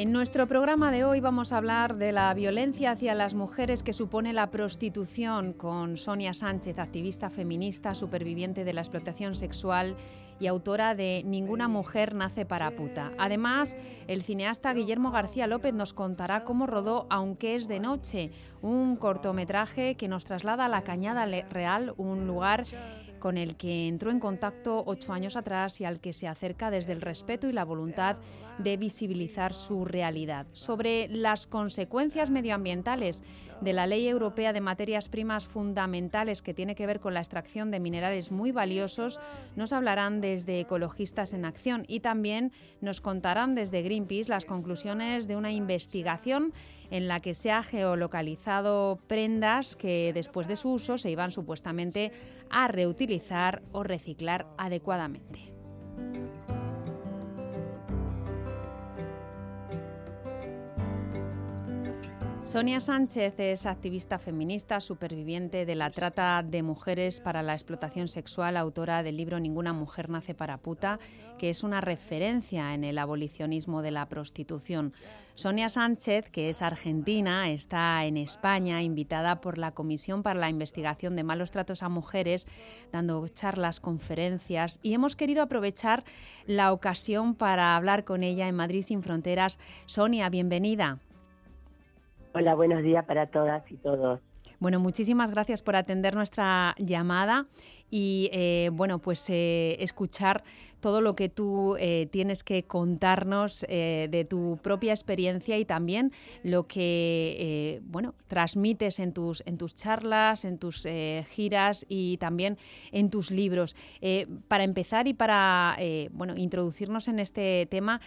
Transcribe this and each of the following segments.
En nuestro programa de hoy vamos a hablar de la violencia hacia las mujeres que supone la prostitución con Sonia Sánchez, activista feminista, superviviente de la explotación sexual y autora de Ninguna mujer nace para puta. Además, el cineasta Guillermo García López nos contará cómo rodó Aunque es de noche, un cortometraje que nos traslada a la Cañada Real, un lugar con el que entró en contacto ocho años atrás y al que se acerca desde el respeto y la voluntad de visibilizar su realidad. Sobre las consecuencias medioambientales de la Ley Europea de Materias Primas Fundamentales que tiene que ver con la extracción de minerales muy valiosos, nos hablarán desde Ecologistas en Acción y también nos contarán desde Greenpeace las conclusiones de una investigación en la que se ha geolocalizado prendas que después de su uso se iban supuestamente a reutilizar o reciclar adecuadamente. Sonia Sánchez es activista feminista, superviviente de la trata de mujeres para la explotación sexual, autora del libro Ninguna mujer nace para puta, que es una referencia en el abolicionismo de la prostitución. Sonia Sánchez, que es argentina, está en España, invitada por la Comisión para la Investigación de Malos Tratos a Mujeres, dando charlas, conferencias, y hemos querido aprovechar la ocasión para hablar con ella en Madrid sin Fronteras. Sonia, bienvenida. Hola, buenos días para todas y todos. Bueno, muchísimas gracias por atender nuestra llamada y eh, bueno, pues eh, escuchar todo lo que tú eh, tienes que contarnos de tu propia experiencia y también lo que bueno transmites en tus en tus charlas, en tus giras y también en tus libros. para empezar y para bueno introducirnos en este tema,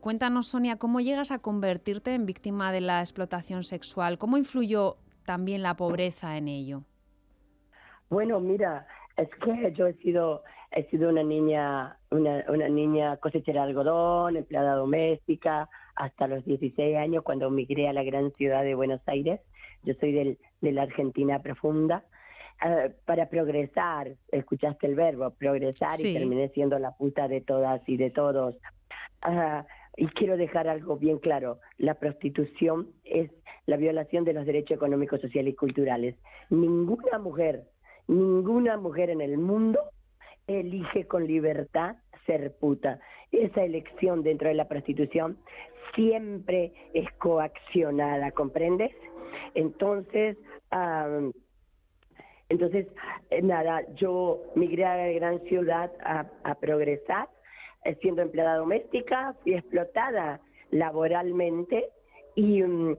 cuéntanos Sonia cómo llegas a convertirte en víctima de la explotación sexual, cómo influyó también la pobreza en ello. Bueno, mira, es que yo he sido he sido una niña una, una niña cosechera de algodón, empleada doméstica hasta los 16 años cuando migré a la gran ciudad de Buenos Aires. Yo soy del, de la Argentina profunda. Eh, para progresar, escuchaste el verbo, progresar y terminé siendo la puta de todas y de todos. Uh, y quiero dejar algo bien claro, la prostitución es la violación de los derechos económicos, sociales y culturales. Ninguna mujer, ninguna mujer en el mundo elige con libertad ser puta. Esa elección dentro de la prostitución siempre es coaccionada, ¿comprendes? Entonces, entonces, eh, nada, yo migré a la gran ciudad a, a progresar siendo empleada doméstica, fui explotada laboralmente y, mm,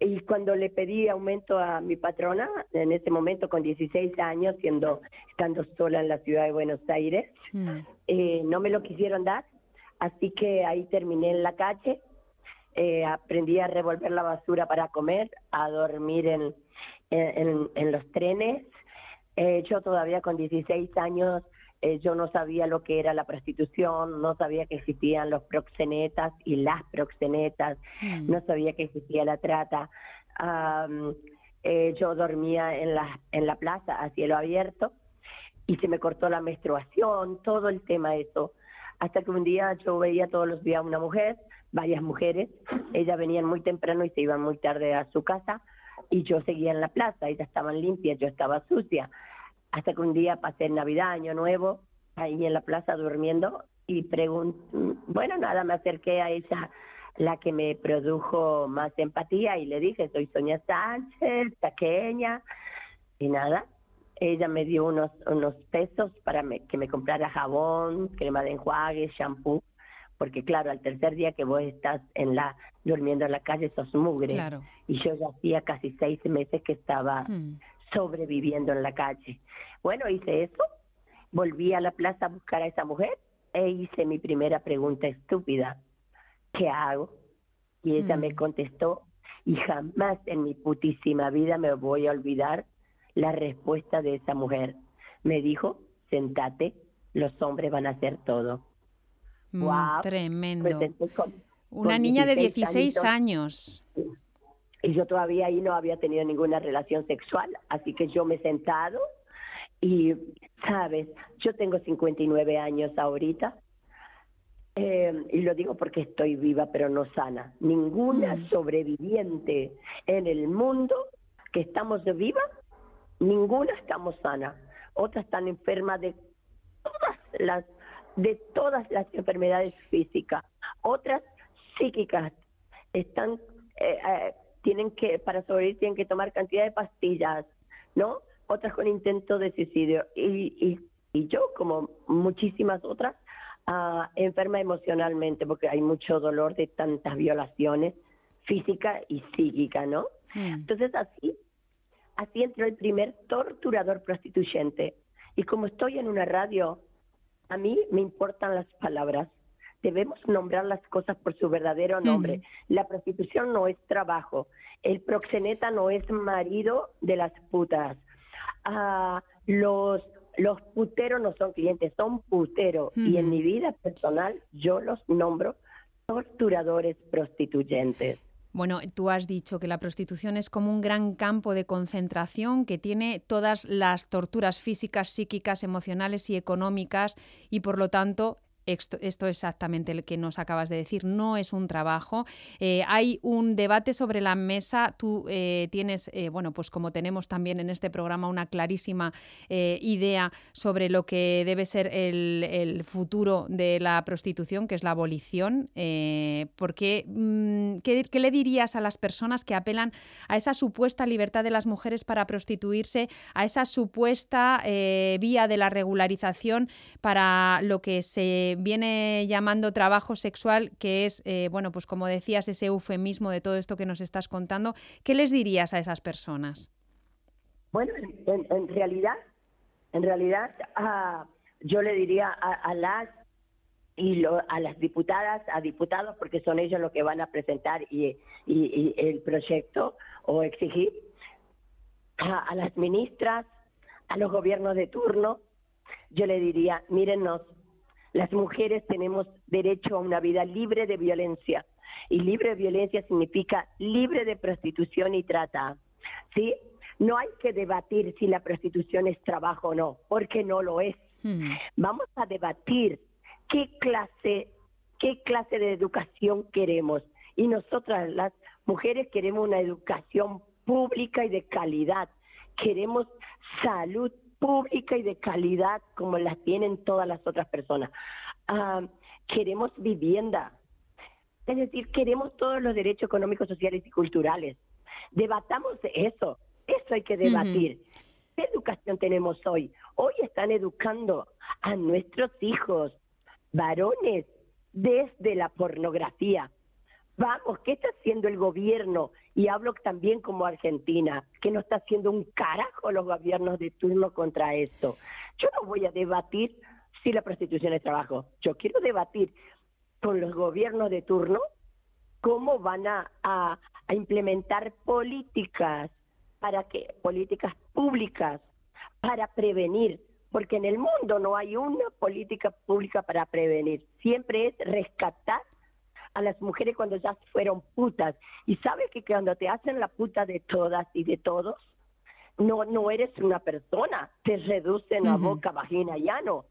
y cuando le pedí aumento a mi patrona, en ese momento con 16 años, siendo estando sola en la ciudad de Buenos Aires, mm. eh, no me lo quisieron dar, así que ahí terminé en la calle, eh, aprendí a revolver la basura para comer, a dormir en, en, en los trenes. yo todavía con 16 años eh, yo no sabía lo que era la prostitución, no sabía que existían los proxenetas y las proxenetas, mm. no sabía que existía la trata. Eh, yo dormía en la, en la plaza a cielo abierto y se me cortó la menstruación, todo el tema de eso. Hasta que un día yo veía todos los días una mujer, varias mujeres, ellas venían muy temprano y se iban muy tarde a su casa y yo seguía en la plaza, ellas estaban limpias, yo estaba sucia hasta que un día pasé el Navidad, Año Nuevo, ahí en la plaza durmiendo y pregunté, bueno, nada, me acerqué a esa, la que me produjo más empatía y le dije, soy Sonia Sánchez, pequeña, y nada, ella me dio unos, unos pesos para que me comprara jabón, crema de enjuague, shampoo, porque claro, al tercer día que vos estás en la durmiendo en la calle sos mugre, y yo ya hacía casi seis meses que estaba... Hmm sobreviviendo en la calle. Bueno, hice eso, volví a la plaza a buscar a esa mujer e hice mi primera pregunta estúpida, ¿qué hago? Y ella me mm. contestó, y jamás en mi putísima vida me voy a olvidar la respuesta de esa mujer. Me dijo, sentate, los hombres van a hacer todo. wow. Mm, tremendo. Pues Una niña de 16 años. Y yo todavía ahí no había tenido ninguna relación sexual, así que yo me he sentado y, sabes, yo tengo 59 años ahorita eh, y lo digo porque estoy viva pero no sana. Ninguna mm. sobreviviente en el mundo que estamos vivas, ninguna estamos sana. Otras están enfermas de todas las de todas las enfermedades físicas. Otras psíquicas están eh, eh, tienen que para sobrevivir tienen que tomar cantidad de pastillas, ¿no? Otras con intento de suicidio y, y, y yo como muchísimas otras enferma emocionalmente porque hay mucho dolor de tantas violaciones física y psíquica, ¿no? Mm. Entonces así, así entró el primer torturador prostituyente. Y como estoy en una radio, a mí me importan las palabras. Debemos nombrar las cosas por su verdadero nombre. La prostitución no es trabajo. El proxeneta no es marido de las putas. Ah, los los puteros no son clientes, son puteros. Y en mi vida personal yo los nombro torturadores prostituyentes. Bueno, tú has dicho que la prostitución es como un gran campo de concentración que tiene todas las torturas físicas, psíquicas, emocionales y económicas y por lo tanto esto, es exactamente lo que nos acabas de decir, no es un trabajo. Eh, hay un debate sobre la mesa, tú eh, tienes, eh, bueno, pues como tenemos también en este programa una clarísima idea sobre lo que debe ser el, futuro de la prostitución, que es la abolición. porque, mm, ¿qué, ¿Qué le dirías a las personas que apelan a esa supuesta libertad de las mujeres para prostituirse, a esa supuesta vía de la regularización para lo que se viene llamando trabajo sexual, que es, eh, bueno, pues como decías, ese eufemismo de todo esto que nos estás contando. ¿Qué les dirías a esas personas? Bueno, en, realidad, en realidad, ah, yo le diría a, las y a las diputadas, a diputados, porque son ellos los que van a presentar y, el proyecto o exigir, a, a, las ministras, a los gobiernos de turno, yo le diría, mírennos, las mujeres tenemos derecho a una vida libre de violencia. Y libre de violencia significa libre de prostitución y trata. ¿Sí? No hay que debatir si la prostitución es trabajo o no, porque no lo es. Hmm. Vamos a debatir qué clase, qué clase de educación queremos. Y nosotras, las mujeres, queremos una educación pública y de calidad. Queremos salud pública y de calidad como las tienen todas las otras personas. Ah, queremos vivienda, es decir, queremos todos los derechos económicos, sociales y culturales. Debatamos eso, eso hay que debatir. ¿Qué educación tenemos hoy? Hoy están educando a nuestros hijos, varones, desde la pornografía. Vamos, ¿qué está haciendo el gobierno? Y hablo también como Argentina, que no está haciendo un carajo los gobiernos de turno contra esto. Yo no voy a debatir si la prostitución es trabajo. Yo quiero debatir con los gobiernos de turno cómo van a, a, implementar políticas para que políticas públicas para prevenir, porque en el mundo no hay una política pública para prevenir. Siempre es rescatar a las mujeres cuando ya fueron putas. Y sabes que cuando te hacen la puta de todas y de todos, no, no eres una persona, te reducen a boca, vagina y ano.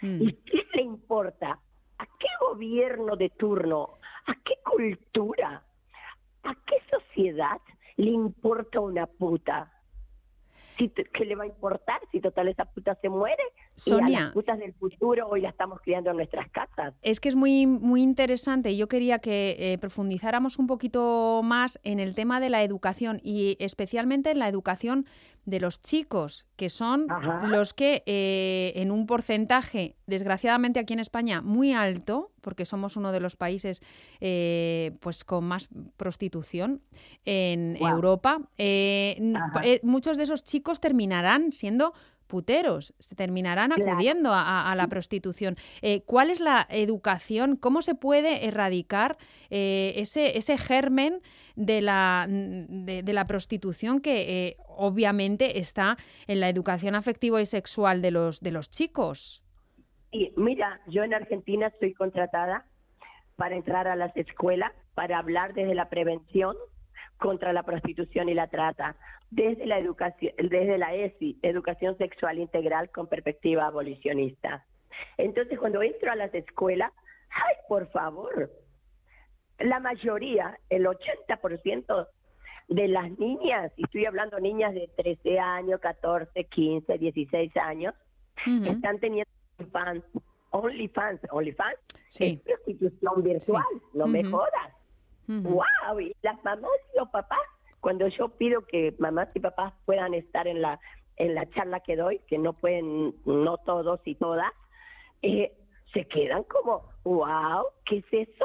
Mm. ¿Y qué le importa? ¿A qué gobierno de turno? ¿A qué cultura? ¿A qué sociedad le importa una puta? ¿Qué le va a importar si total esa puta se muere? Sonia, y a las putas del futuro hoy la estamos criando en nuestras casas. Es que es muy, muy interesante. Yo quería que eh, profundizáramos un poquito más en el tema de la educación y especialmente en la educación de los chicos, que son los que eh, en un porcentaje, desgraciadamente aquí en España, muy alto, porque somos uno de los países eh, pues con más prostitución en Europa, muchos de esos chicos terminarán siendo puteros, se terminarán acudiendo a, la prostitución. Eh, ¿Cuál es la educación? ¿Cómo se puede erradicar eh, ese, ese germen de la, de, la prostitución que eh, obviamente está en la educación afectiva y sexual de los, de los chicos? Y mira, yo en Argentina estoy contratada para entrar a las escuelas, para hablar desde la prevención contra la prostitución y la trata, desde la educación, desde la ESI, Educación Sexual Integral con perspectiva abolicionista. Entonces, cuando entro a las escuelas, ay, por favor, la mayoría, el 80% de las niñas, y estoy hablando niñas de 13 años, 14, 15, 16 años, están teniendo fans, OnlyFans, OnlyFans, sí. es prostitución virtual, no me jodas. ¡Wow! Y las mamás y los papás, cuando yo pido que mamás y papás puedan estar en la en la charla que doy, que no pueden, no todos y todas, eh, se quedan como, wow, ¿qué es eso?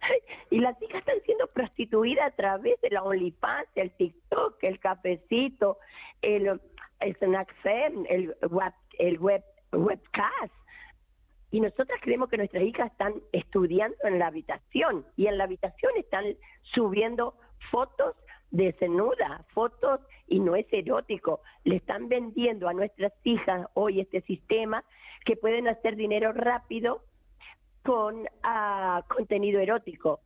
Y las hijas están siendo prostituidas a través de la OnlyFans, el TikTok, el cafecito, el, el el web, el web, webcast. Y nosotras creemos que nuestras hijas están estudiando en la habitación y en la habitación están subiendo fotos desnudas, fotos y no es erótico. Le están vendiendo a nuestras hijas hoy este sistema que pueden hacer dinero rápido con ah, contenido erótico.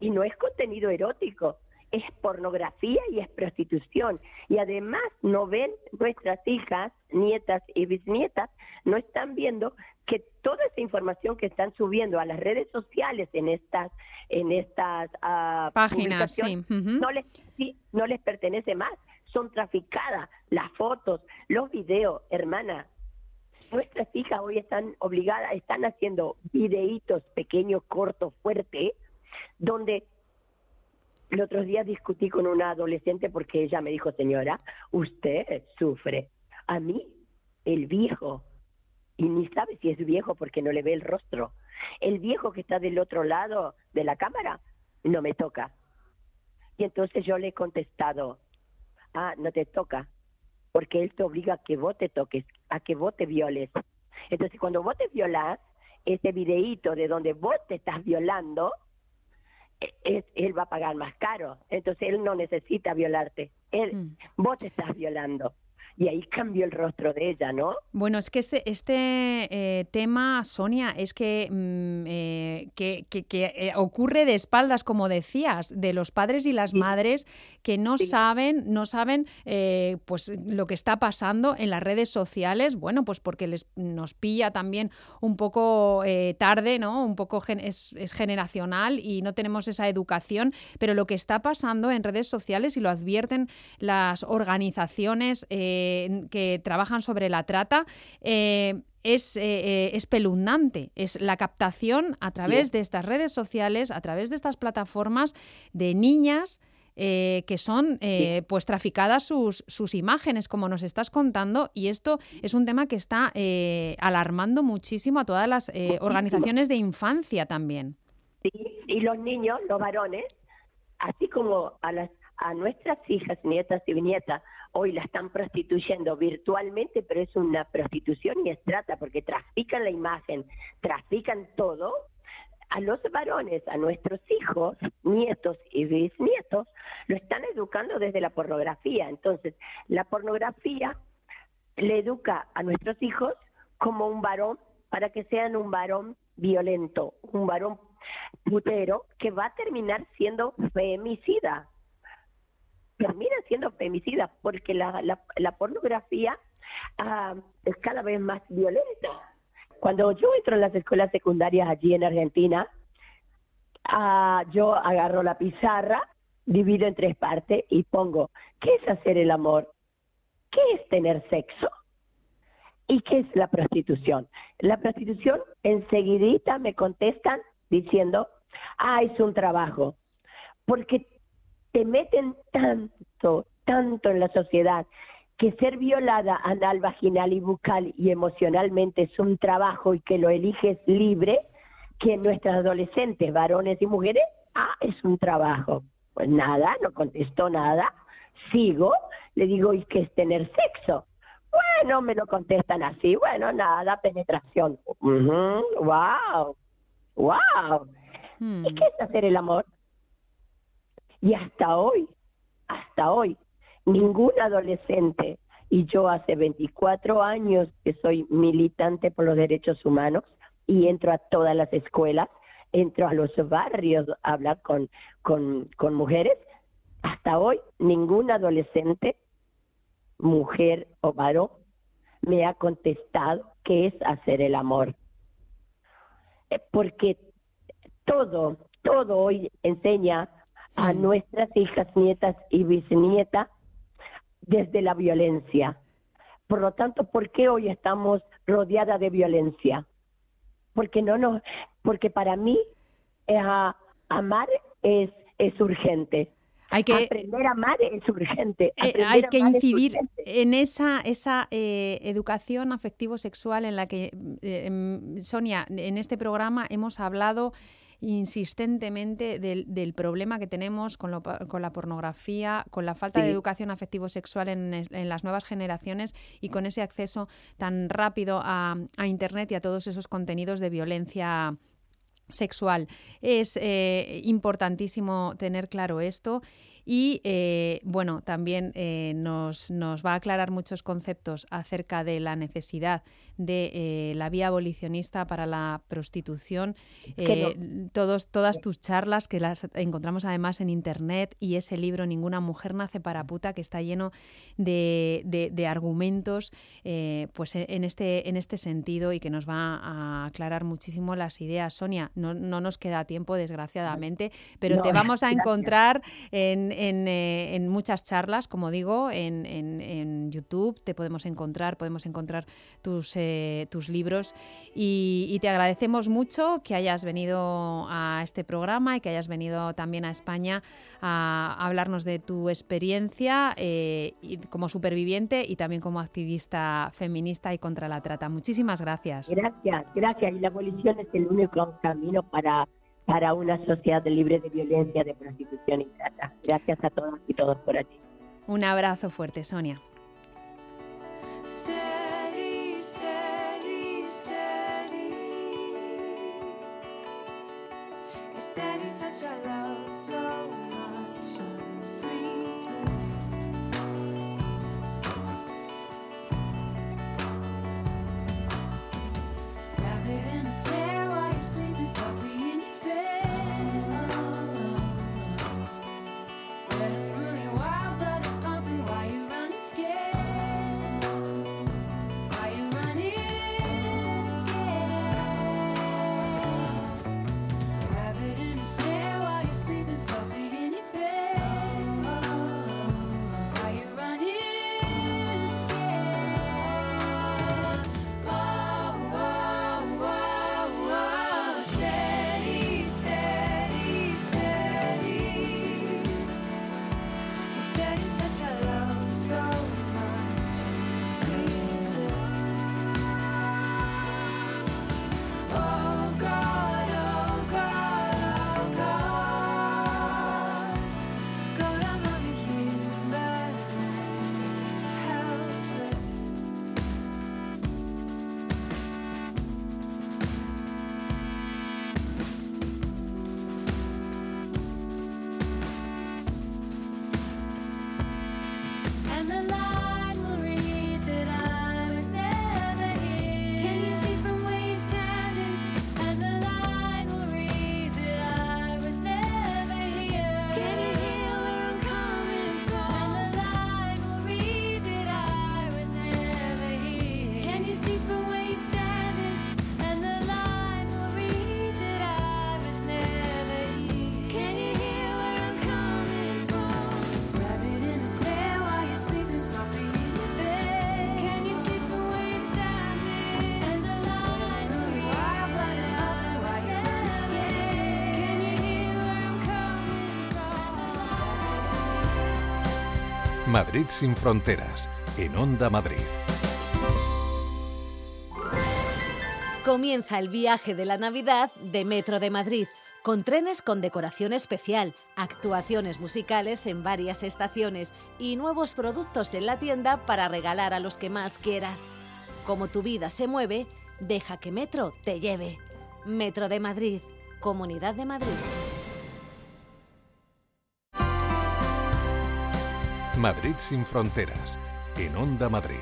Y no es contenido erótico, es pornografía y es prostitución. Y además no ven nuestras hijas, nietas y bisnietas, no están viendo que toda esa información que están subiendo a las redes sociales en estas en estas uh, páginas no les no les pertenece más. Son traficadas las fotos los videos hermana. Nuestras hijas hoy están obligadas están haciendo videitos pequeños cortos fuertes donde el otro día discutí con una adolescente porque ella me dijo, señora, usted sufre. A mí, el viejo, y ni sabe si es viejo porque no le ve el rostro. El viejo que está del otro lado de la cámara no me toca. Y entonces yo le he contestado, ah, no te toca, porque él te obliga a que vos te toques, a que vos te violes. Entonces cuando vos te violas, ese videíto de donde vos te estás violando, él va a pagar más caro. Entonces él no necesita violarte. Él, mm. vos te estás violando y ahí cambió el rostro de ella, ¿no? Bueno, es que este, este eh, tema, Sonia, es que, mm, eh, que, eh, ocurre de espaldas, como decías, de los padres y las madres que no saben, no saben pues lo que está pasando en las redes sociales, bueno, pues porque les, nos pilla también un poco tarde, ¿no? Un poco es, es generacional y no tenemos esa educación, pero lo que está pasando en redes sociales y lo advierten las organizaciones que trabajan sobre la trata, eh, es eh, eh, espeluznante. Es la captación a través de estas redes sociales, a través de estas plataformas de niñas. que son pues traficadas sus, sus imágenes, como nos estás contando, y esto es un tema que está alarmando muchísimo a todas las organizaciones de infancia también. Sí, y los niños, los varones, así como a las a nuestras hijas, nietas y nietas, hoy la están prostituyendo virtualmente, pero es una prostitución y es trata, porque trafican la imagen, trafican todo. A los varones, a nuestros hijos, nietos y bisnietos, lo están educando desde la pornografía. Entonces, la pornografía le educa a nuestros hijos como un varón para que sean un varón violento, un varón putero que va a terminar siendo femicida terminan siendo femicidas porque la, la, pornografía ah, es cada vez más violenta. Cuando yo entro en las escuelas secundarias allí en Argentina, ah, yo agarro la pizarra, divido en tres partes y pongo, ¿qué es hacer el amor? ¿Qué es tener sexo? ¿Y qué es la prostitución? La prostitución enseguidita me contestan diciendo, ah, es un trabajo. Porque te meten tanto, tanto en la sociedad que ser violada anal, vaginal y bucal y emocionalmente es un trabajo y que lo eliges libre, que nuestras adolescentes, varones y mujeres, ah, es un trabajo. Pues nada, no contestó nada, sigo, le digo, ¿y qué es tener sexo? Bueno, me lo contestan así. Bueno, nada, penetración. Wow, wow. Hmm. ¿Y qué es hacer el amor? Y hasta hoy, hasta hoy, ningún adolescente, y yo hace 24 años que soy militante por los derechos humanos y entro a todas las escuelas, entro a los barrios a hablar con, con, mujeres, hasta hoy ningún adolescente, mujer o varón, me ha contestado qué es hacer el amor. Eh, porque todo, todo hoy enseña a nuestras hijas, nietas y bisnietas desde la violencia. Por lo tanto, ¿por qué hoy estamos rodeadas de violencia? Porque no no, porque para mí eh, amar es, es urgente. Hay que aprender a amar es urgente. Eh, hay que incidir en esa esa eh, educación afectivo sexual en la que em, Sonia en este programa hemos hablado insistentemente del, problema que tenemos con, la pornografía, con la falta de educación afectivo-sexual en, las nuevas generaciones y con ese acceso tan rápido a, Internet y a todos esos contenidos de violencia sexual. Es eh, importantísimo tener claro esto y eh, bueno, también eh, nos, nos, va a aclarar muchos conceptos acerca de la necesidad de eh, la vía abolicionista para la prostitución. todos, todas tus charlas, que las encontramos además en internet, y ese libro Ninguna mujer nace para puta, que está lleno de, de, argumentos pues en este, en este sentido y que nos va a aclarar muchísimo las ideas. Sonia, no, no nos queda tiempo, desgraciadamente, pero te vamos a encontrar en eh, en, muchas charlas, como digo, en, en, YouTube te podemos encontrar, podemos encontrar tus, eh, tus libros y, te agradecemos mucho que hayas venido a este programa y que hayas venido también a España a hablarnos de tu experiencia eh, como superviviente y también como activista feminista y contra la trata. Muchísimas gracias. Gracias, gracias. Y la abolición es el único camino para para una sociedad libre de violencia, de prostitución y trata. Gracias a todos y todos por aquí. Un abrazo fuerte, Sonia. Madrid sin fronteras, en Onda Madrid. Comienza el viaje de la Navidad de Metro de Madrid con trenes con decoración especial, actuaciones musicales en varias estaciones y nuevos productos en la tienda para regalar a los que más quieras. Como tu vida se mueve, deja que Metro te lleve. Metro de Madrid, Comunidad de Madrid. Madrid sin fronteras, en Onda Madrid.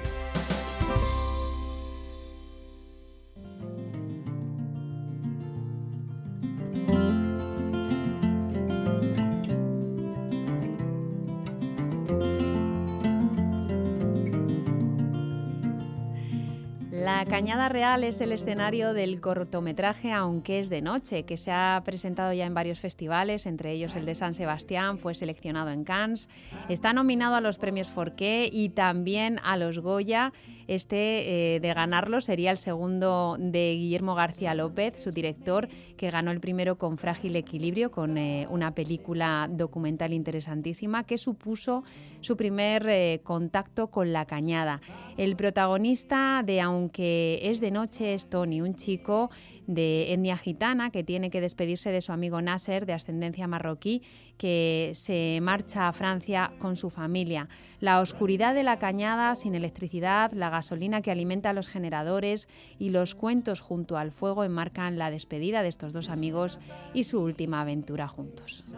La Cañada Real es el escenario del cortometraje Aunque es de noche, que se ha presentado ya en varios festivales, entre ellos el de San Sebastián, fue seleccionado en Cannes, está nominado a los premios Forqué y también a los Goya. Este eh, de ganarlo sería el segundo de Guillermo García López, su director, que ganó el primero con Frágil Equilibrio, con eh, una película documental interesantísima que supuso su primer eh, contacto con la cañada. El protagonista de Aunque es de noche es Tony, un chico de etnia gitana que tiene que despedirse de su amigo Nasser, de ascendencia marroquí, que se marcha a Francia con su familia. La oscuridad de la cañada sin electricidad, la gasolina que alimenta los generadores y los cuentos junto al fuego enmarcan la despedida de estos dos amigos y su última aventura juntos.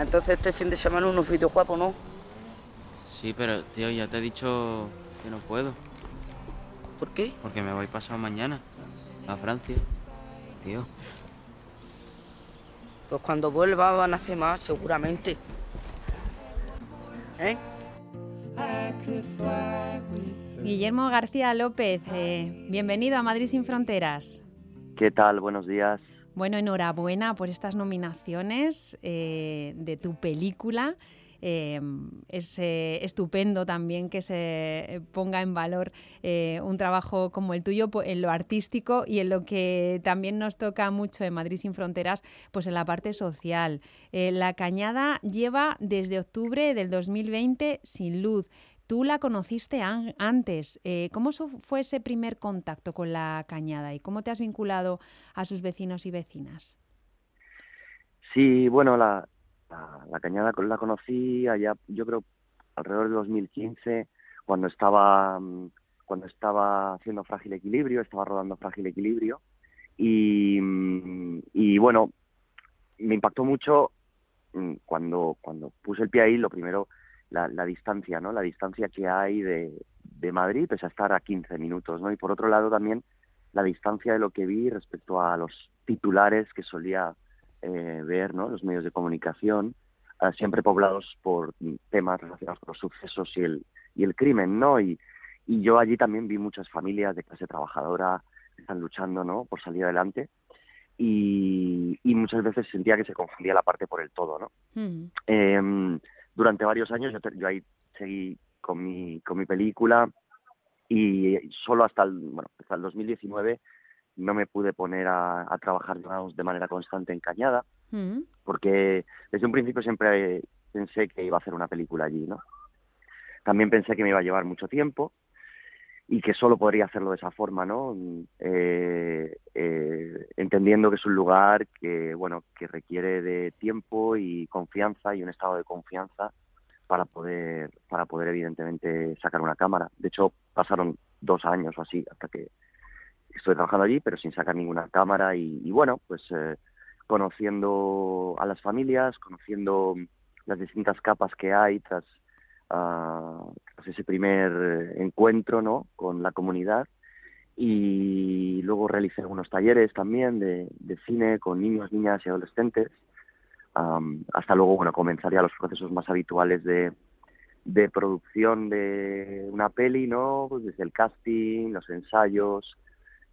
Entonces este fin de semana unos vídeos guapos, ¿no? Sí, pero tío, ya te he dicho que no puedo. ¿Por qué? Porque me voy pasado mañana a Francia. Tío. Pues cuando vuelva van a hacer más, seguramente. ¿Eh? Guillermo García López, eh, bienvenido a Madrid sin Fronteras. ¿Qué tal? Buenos días. Bueno, enhorabuena por estas nominaciones eh, de tu película. Eh, es eh, estupendo también que se ponga en valor eh, un trabajo como el tuyo en lo artístico y en lo que también nos toca mucho en Madrid sin Fronteras, pues en la parte social. la Cañada lleva desde octubre del 2020 sin luz. Tú la conociste antes. ¿Cómo fue ese primer contacto con la cañada y cómo te has vinculado a sus vecinos y vecinas? Sí, bueno, la, la, cañada la conocí allá, yo creo, alrededor de 2015, cuando estaba, mm, cuando estaba haciendo Frágil Equilibrio, estaba rodando Frágil Equilibrio. Y, mm, y bueno, me impactó mucho mm, cuando, cuando puse el pie ahí, lo primero, la, la distancia, ¿no? La distancia que hay de, de Madrid, pese a estar a 15 minutos, ¿no? Y por otro lado también la distancia de lo que vi respecto a los titulares que solía eh, ver ¿no? los medios de comunicación, ah, siempre poblados por temas relacionados con los sucesos y el, y el crimen, ¿no? Y, y yo allí también vi muchas familias de clase trabajadora que están luchando, ¿no? Por salir adelante. Y, y, muchas veces sentía que se confundía la parte por el todo, ¿no? Mm. Em, durante varios años yo, yo, ahí seguí con mi, con mi película y solo hasta el, bueno, hasta el 2019 no me pude poner a, trabajar de manera constante en Cañada, mm. porque desde un principio siempre pensé que iba a hacer una película allí, ¿no? También pensé que me iba a llevar mucho tiempo y que solo podría hacerlo de esa forma, ¿no? Eh, eh, entendiendo que es un lugar que, bueno, que requiere de tiempo y confianza y un estado de confianza para poder, para poder evidentemente sacar una cámara. De hecho, pasaron dos años o así hasta que estoy trabajando allí, pero sin sacar ninguna cámara y, bueno, pues eh, conociendo a las familias, conociendo las distintas capas que hay tras, ah, ese primer encuentro ¿no? con la comunidad y luego realicé algunos talleres también de, cine con niños, niñas y adolescentes. hasta luego, bueno, comenzaría los procesos más habituales de, de producción de una peli, ¿no? Pues desde el casting, los ensayos,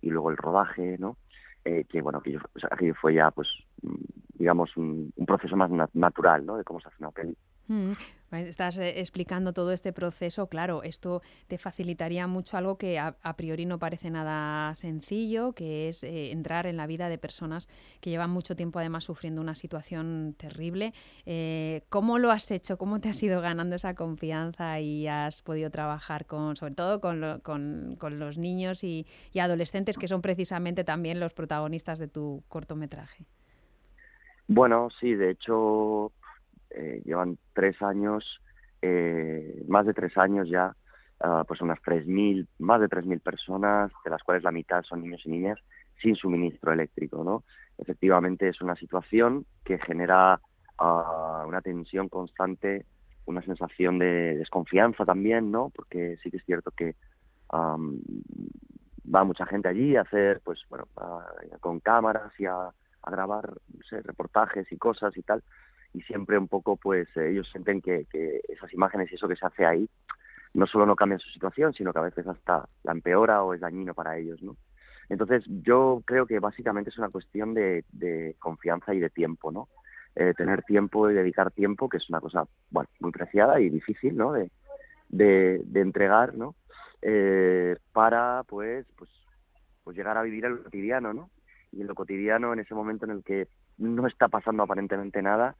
y luego el rodaje, ¿no? Eh, que bueno, que aquí fue ya, pues, mm, digamos, un, proceso más natural, ¿no? De cómo se hace una peli. Mm. Estás eh, explicando todo este proceso, claro, esto te facilitaría mucho algo que a, priori no parece nada sencillo, que es eh, entrar en la vida de personas que llevan mucho tiempo además sufriendo una situación terrible. Eh, ¿Cómo lo has hecho? ¿Cómo te has ido ganando esa confianza y has podido trabajar con, sobre todo con, con, los niños y adolescentes que son precisamente también los protagonistas de tu cortometraje? Bueno, sí, de hecho eh, llevan tres años, eh, más de tres años ya, ah, pues unas 3.000, más de 3.000 personas, de las cuales la mitad son niños y niñas, sin suministro eléctrico, ¿no? Efectivamente es una situación que genera ah, una tensión constante, una sensación de desconfianza también, ¿no? Porque sí que es cierto que va mucha gente allí a hacer, pues bueno, con cámaras y a grabar reportajes y cosas y tal, y siempre un poco pues ellos sienten que, esas imágenes y eso que se hace ahí no solo no cambian su situación, sino que a veces hasta la empeora o es dañino para ellos, ¿no? Entonces yo creo que básicamente es una cuestión de, confianza y de tiempo, ¿no? Eh, tener tiempo y dedicar tiempo, que es una cosa, bueno, muy preciada y difícil, ¿no? De, de, entregar, ¿no? Eh, para, pues, pues, pues llegar a vivir el cotidiano, ¿no? y en lo cotidiano, en ese momento en el que no está pasando aparentemente nada,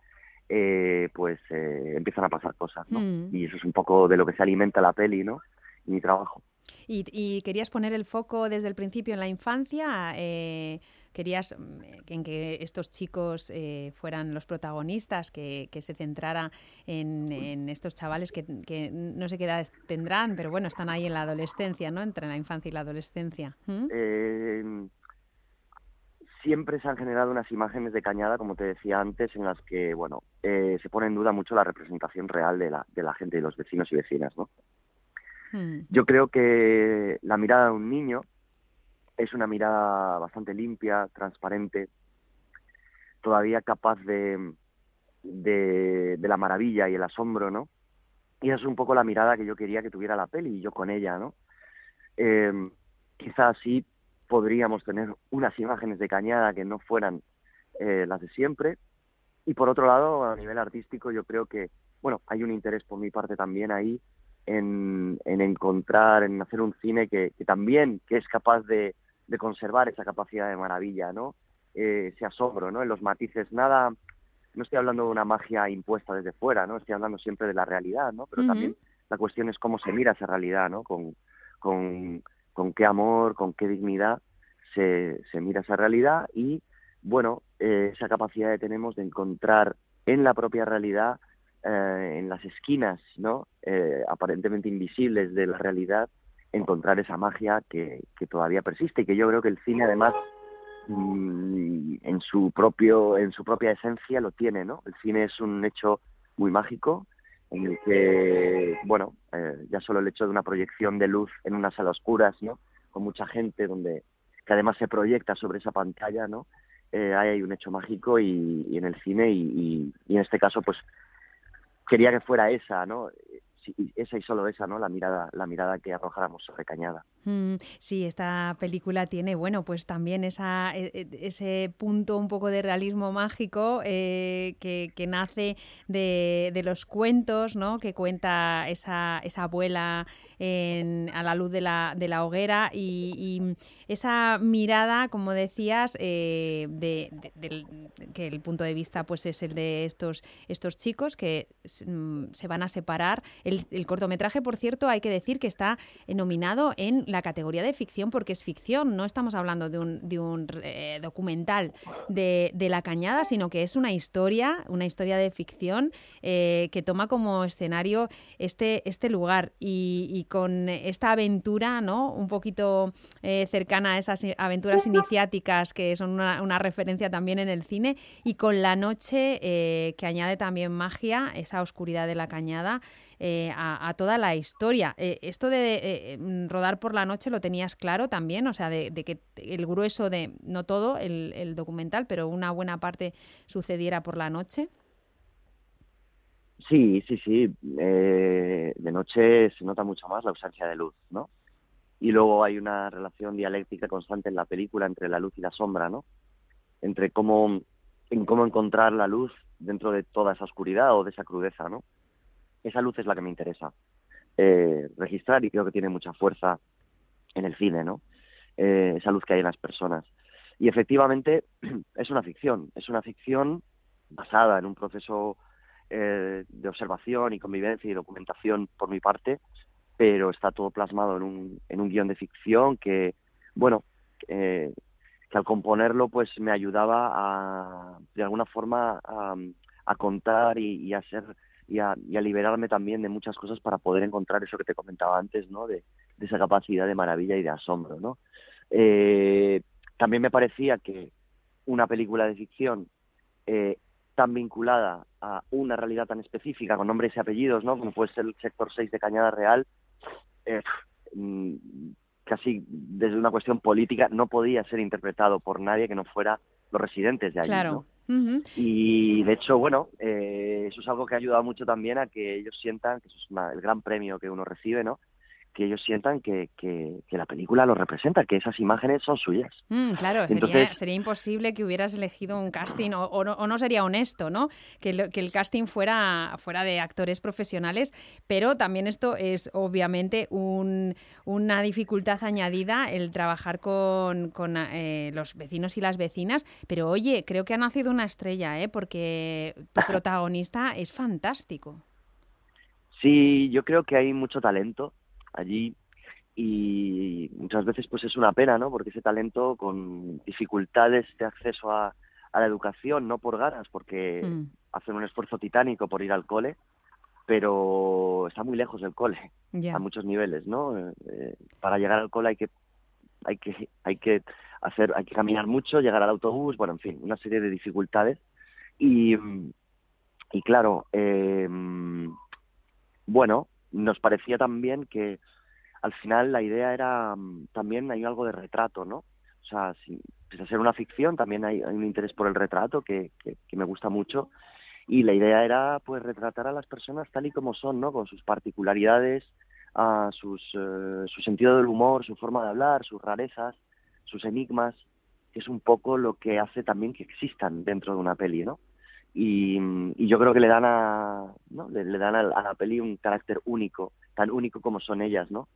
eh, pues eh, empiezan a pasar cosas, ¿no? Mm. Y eso es un poco de lo que se alimenta la peli, ¿no? Y mi trabajo. Y, querías poner el foco desde el principio en la infancia. Eh, querías mm, en que estos chicos fueran los protagonistas, que, se centrara en, estos chavales que, no sé qué edades tendrán, pero bueno, están ahí en la adolescencia, ¿no? Entre la infancia y la adolescencia. ¿Mm? Siempre se han generado unas imágenes de Cañada, como te decía antes, en las que, bueno, eh, se pone en duda mucho la representación real de la, de la gente y los vecinos y vecinas, ¿no? Hmm. Yo creo que la mirada de un niño es una mirada bastante limpia, transparente, todavía capaz de, de, la maravilla y el asombro, ¿no? Y esa es un poco la mirada que yo quería que tuviera la peli y yo con ella, ¿no? Eh, quizás sí podríamos tener unas imágenes de Cañada que no fueran eh, las de siempre. Y por otro lado, a nivel artístico, yo creo que, bueno, hay un interés por mi parte también ahí en, encontrar, en hacer un cine que, también, que es capaz de, conservar esa capacidad de maravilla, ¿no? Eh, ese asombro, ¿no? En los matices, nada, no estoy hablando de una magia impuesta desde fuera, ¿no? Estoy hablando siempre de la realidad, ¿no? Pero también la cuestión es cómo se mira esa realidad, ¿no? Con, con con qué amor, con qué dignidad se, mira esa realidad y, bueno, eh, esa capacidad que tenemos de encontrar en la propia realidad, eh, en las esquinas, ¿no? Eh, aparentemente invisibles de la realidad, encontrar esa magia que, que, todavía persiste y que yo creo que el cine además mm, en su propio en su propia esencia lo tiene no el cine es un hecho muy mágico en el que, bueno, eh, ya solo el hecho de una proyección de luz en una sala oscuras, ¿no? Con mucha gente, donde que además se proyecta sobre esa pantalla, ¿no? Eh, hay un hecho mágico y, en el cine y, y, en este caso, pues quería que fuera esa, ¿no? esa y solo esa, ¿no? La mirada, la mirada que arrojáramos sobre Cañada. Mm, sí, esta película tiene, bueno, pues también e, e, ese punto un poco de realismo mágico eh, que, nace de, los cuentos, ¿no? Que cuenta esa, abuela a la luz de la, hoguera y, esa mirada, como decías, eh, de, que el punto de vista pues es el de estos, estos chicos que mm, se van a separar. El cortometraje, por cierto, hay que decir que está nominado en la categoría de ficción porque es ficción, no estamos hablando de un, de un eh, documental de, de, la cañada, sino que es una historia, una historia de ficción eh, que toma como escenario este, este lugar y, con esta aventura, ¿no? Un poquito eh, cercana a esas aventuras iniciáticas que son una, una, referencia también en el cine y con la noche que añade también magia, esa oscuridad de la cañada. Eh, a, toda la historia. Eh, esto de eh, mm, rodar por la noche lo tenías claro también, o sea, de, que el grueso de, no todo el, documental, pero una buena parte sucediera por la noche. Sí, sí, sí. de noche se nota mucho más la ausencia de luz, ¿no? Y luego hay una relación dialéctica constante en la película entre la luz y la sombra, ¿no? Entre cómo, en cómo encontrar la luz dentro de toda esa oscuridad o de esa crudeza, ¿no? Esa luz es la que me interesa eh, registrar y creo que tiene mucha fuerza en el cine, ¿no? Eh, esa luz que hay en las personas. Y efectivamente es una ficción, es una ficción basada en un proceso eh, de observación y convivencia y documentación por mi parte, pero está todo plasmado en un, en un guion de ficción que, bueno, eh, que al componerlo pues me ayudaba a, de alguna forma a, contar y, a ser y a, liberarme también de muchas cosas para poder encontrar eso que te comentaba antes, ¿no? De, esa capacidad de maravilla y de asombro, ¿no? Eh, también me parecía que una película de ficción eh, tan vinculada a una realidad tan específica, con nombres y apellidos, ¿no? Como puede ser el sector 6 de Cañada Real, eh, mm, casi desde una cuestión política no podía ser interpretado por nadie que no fuera los residentes de allí. Claro. Y de hecho, bueno, eh, eso es algo que ha ayudado mucho también a que ellos sientan, que eso es el gran premio que uno recibe, ¿no? Que ellos sientan que, que, la película lo representa, que esas imágenes son suyas. Mm, claro, sería, sería, imposible que hubieras elegido un casting, o, o, no, sería honesto, ¿no? Que, que, el casting fuera, fuera de actores profesionales, pero también esto es obviamente un, una dificultad añadida el trabajar con, con eh, los vecinos y las vecinas, pero oye, creo que ha nacido una estrella, ¿eh? Porque tu protagonista es fantástico. Sí, yo creo que hay mucho talento allí y muchas veces pues es una pena, ¿no? Porque ese talento con dificultades de acceso a, la educación, no por ganas, porque mm. hacen un esfuerzo titánico por ir al cole, pero está muy lejos del cole a muchos niveles, ¿no? Eh, para llegar al cole hay que hay que hay que hacer hay que caminar mucho, llegar al autobús, bueno, en fin, una serie de dificultades y y claro, eh, bueno, nos parecía también que al final la idea era mm, también hay algo de retrato, ¿no? O sea, si, pese a ser una ficción, también hay, un interés por el retrato que, que, me gusta mucho. Y la idea era, pues, retratar a las personas tal y como son, ¿no? Con sus particularidades, a sus, eh, su sentido del humor, su forma de hablar, sus rarezas, sus enigmas, que es un poco lo que hace también que existan dentro de una peli, ¿no? Y, yo creo que le dan a ¿no? le, dan a, la peli un carácter único tan único como son ellas no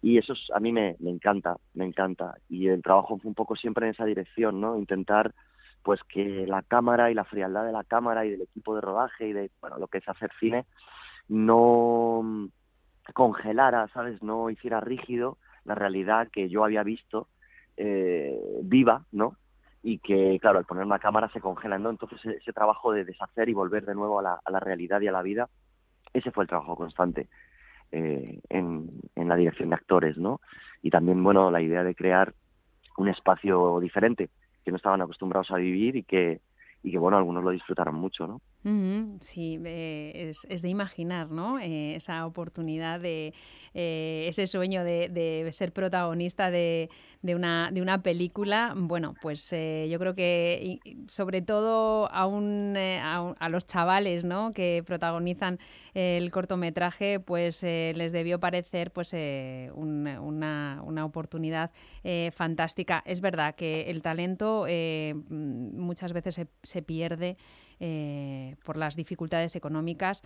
y eso a mí me, me encanta me encanta. Y el trabajo fue un poco siempre en esa dirección no intentar pues que la cámara y la frialdad de la cámara y del equipo de rodaje y de bueno lo que es hacer cine no congelara sabes no hiciera rígido la realidad que yo había visto eh, viva no y que, claro, al poner una cámara se congela, ¿no? Entonces ese, trabajo de deshacer y volver de nuevo a la, a la, realidad y a la vida, ese fue el trabajo constante eh, en, en la dirección de actores, ¿no? Y también, bueno, la idea de crear un espacio diferente que no estaban acostumbrados a vivir y que, y que bueno, algunos lo disfrutaron mucho, ¿no? sí, eh, es, de imaginar, ¿no? Eh, esa oportunidad de eh, ese sueño de, ser protagonista de, una, de una película. Bueno, pues yo creo que sobre todo a, a, los chavales, ¿no? Que protagonizan el cortometraje, pues les debió parecer, pues una, una, oportunidad fantástica. Es verdad que el talento muchas veces se, se pierde. Eh, por las dificultades económicas.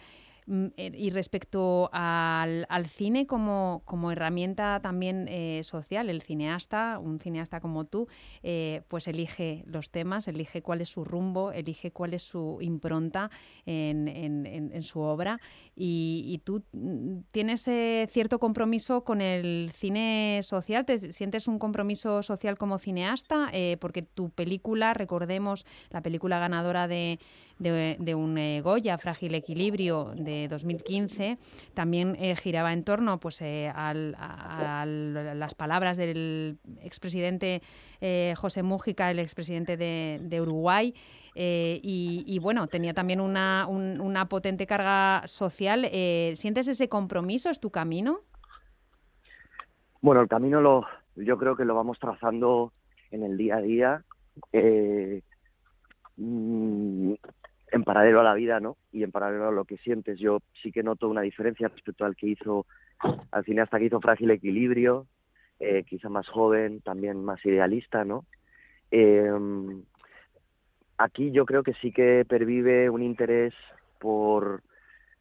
Mm, eh, y respecto al, cine como, como, herramienta también eh, social, el cineasta, un cineasta como tú, eh, pues elige los temas, elige cuál es su rumbo, elige cuál es su impronta en, en, su obra y, tú mm, tienes cierto compromiso con el cine social, ¿te sientes un compromiso social como cineasta? porque tu película, recordemos, la película ganadora de, de, un Goya, Frágil Equilibrio, de 2015 también eh, giraba en torno pues, eh, a las palabras del expresidente eh, José Mújica, el expresidente de, de Uruguay, y, bueno, tenía también una, una potente carga social. ¿Sientes ese compromiso? ¿Es tu camino? Bueno, el camino lo, yo creo que lo vamos trazando en el día a día. Mm, en paralelo a la vida, ¿no? Y en paralelo a lo que sientes. Yo sí que noto una diferencia respecto al que hizo, al cineasta que hizo Frágil Equilibrio, eh, quizá más joven, también más idealista, ¿no? Em, aquí yo creo que sí que pervive un interés por,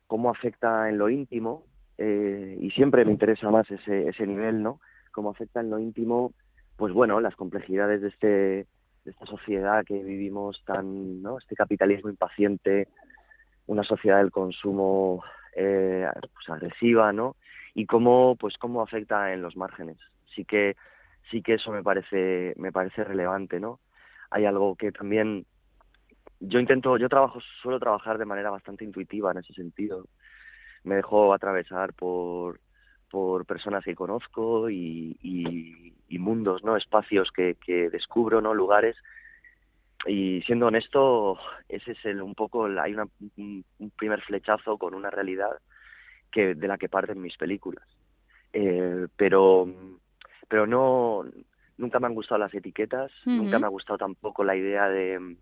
cómo afecta en lo íntimo, eh, y siempre me interesa más ese, ese nivel, ¿no? Cómo afecta en lo íntimo, pues bueno, las complejidades de este esta sociedad que vivimos tan, ¿no? Este capitalismo impaciente, una sociedad del consumo eh, pues agresiva, ¿no? Y cómo, pues cómo afecta en los márgenes. Sí que, sí que eso me parece, me parece relevante, ¿no? Hay algo que también yo intento, yo trabajo, suelo trabajar de manera bastante intuitiva en ese sentido. Me dejo atravesar por, por personas que conozco y, y, mundos, ¿no? Espacios que, que, descubro, ¿no? Lugares. Y siendo honesto, ese es el, un poco, hay una, un, primer flechazo con una realidad que de la que parten mis películas. Eh, pero, pero no, nunca me han gustado las etiquetas, nunca me ha gustado tampoco la idea de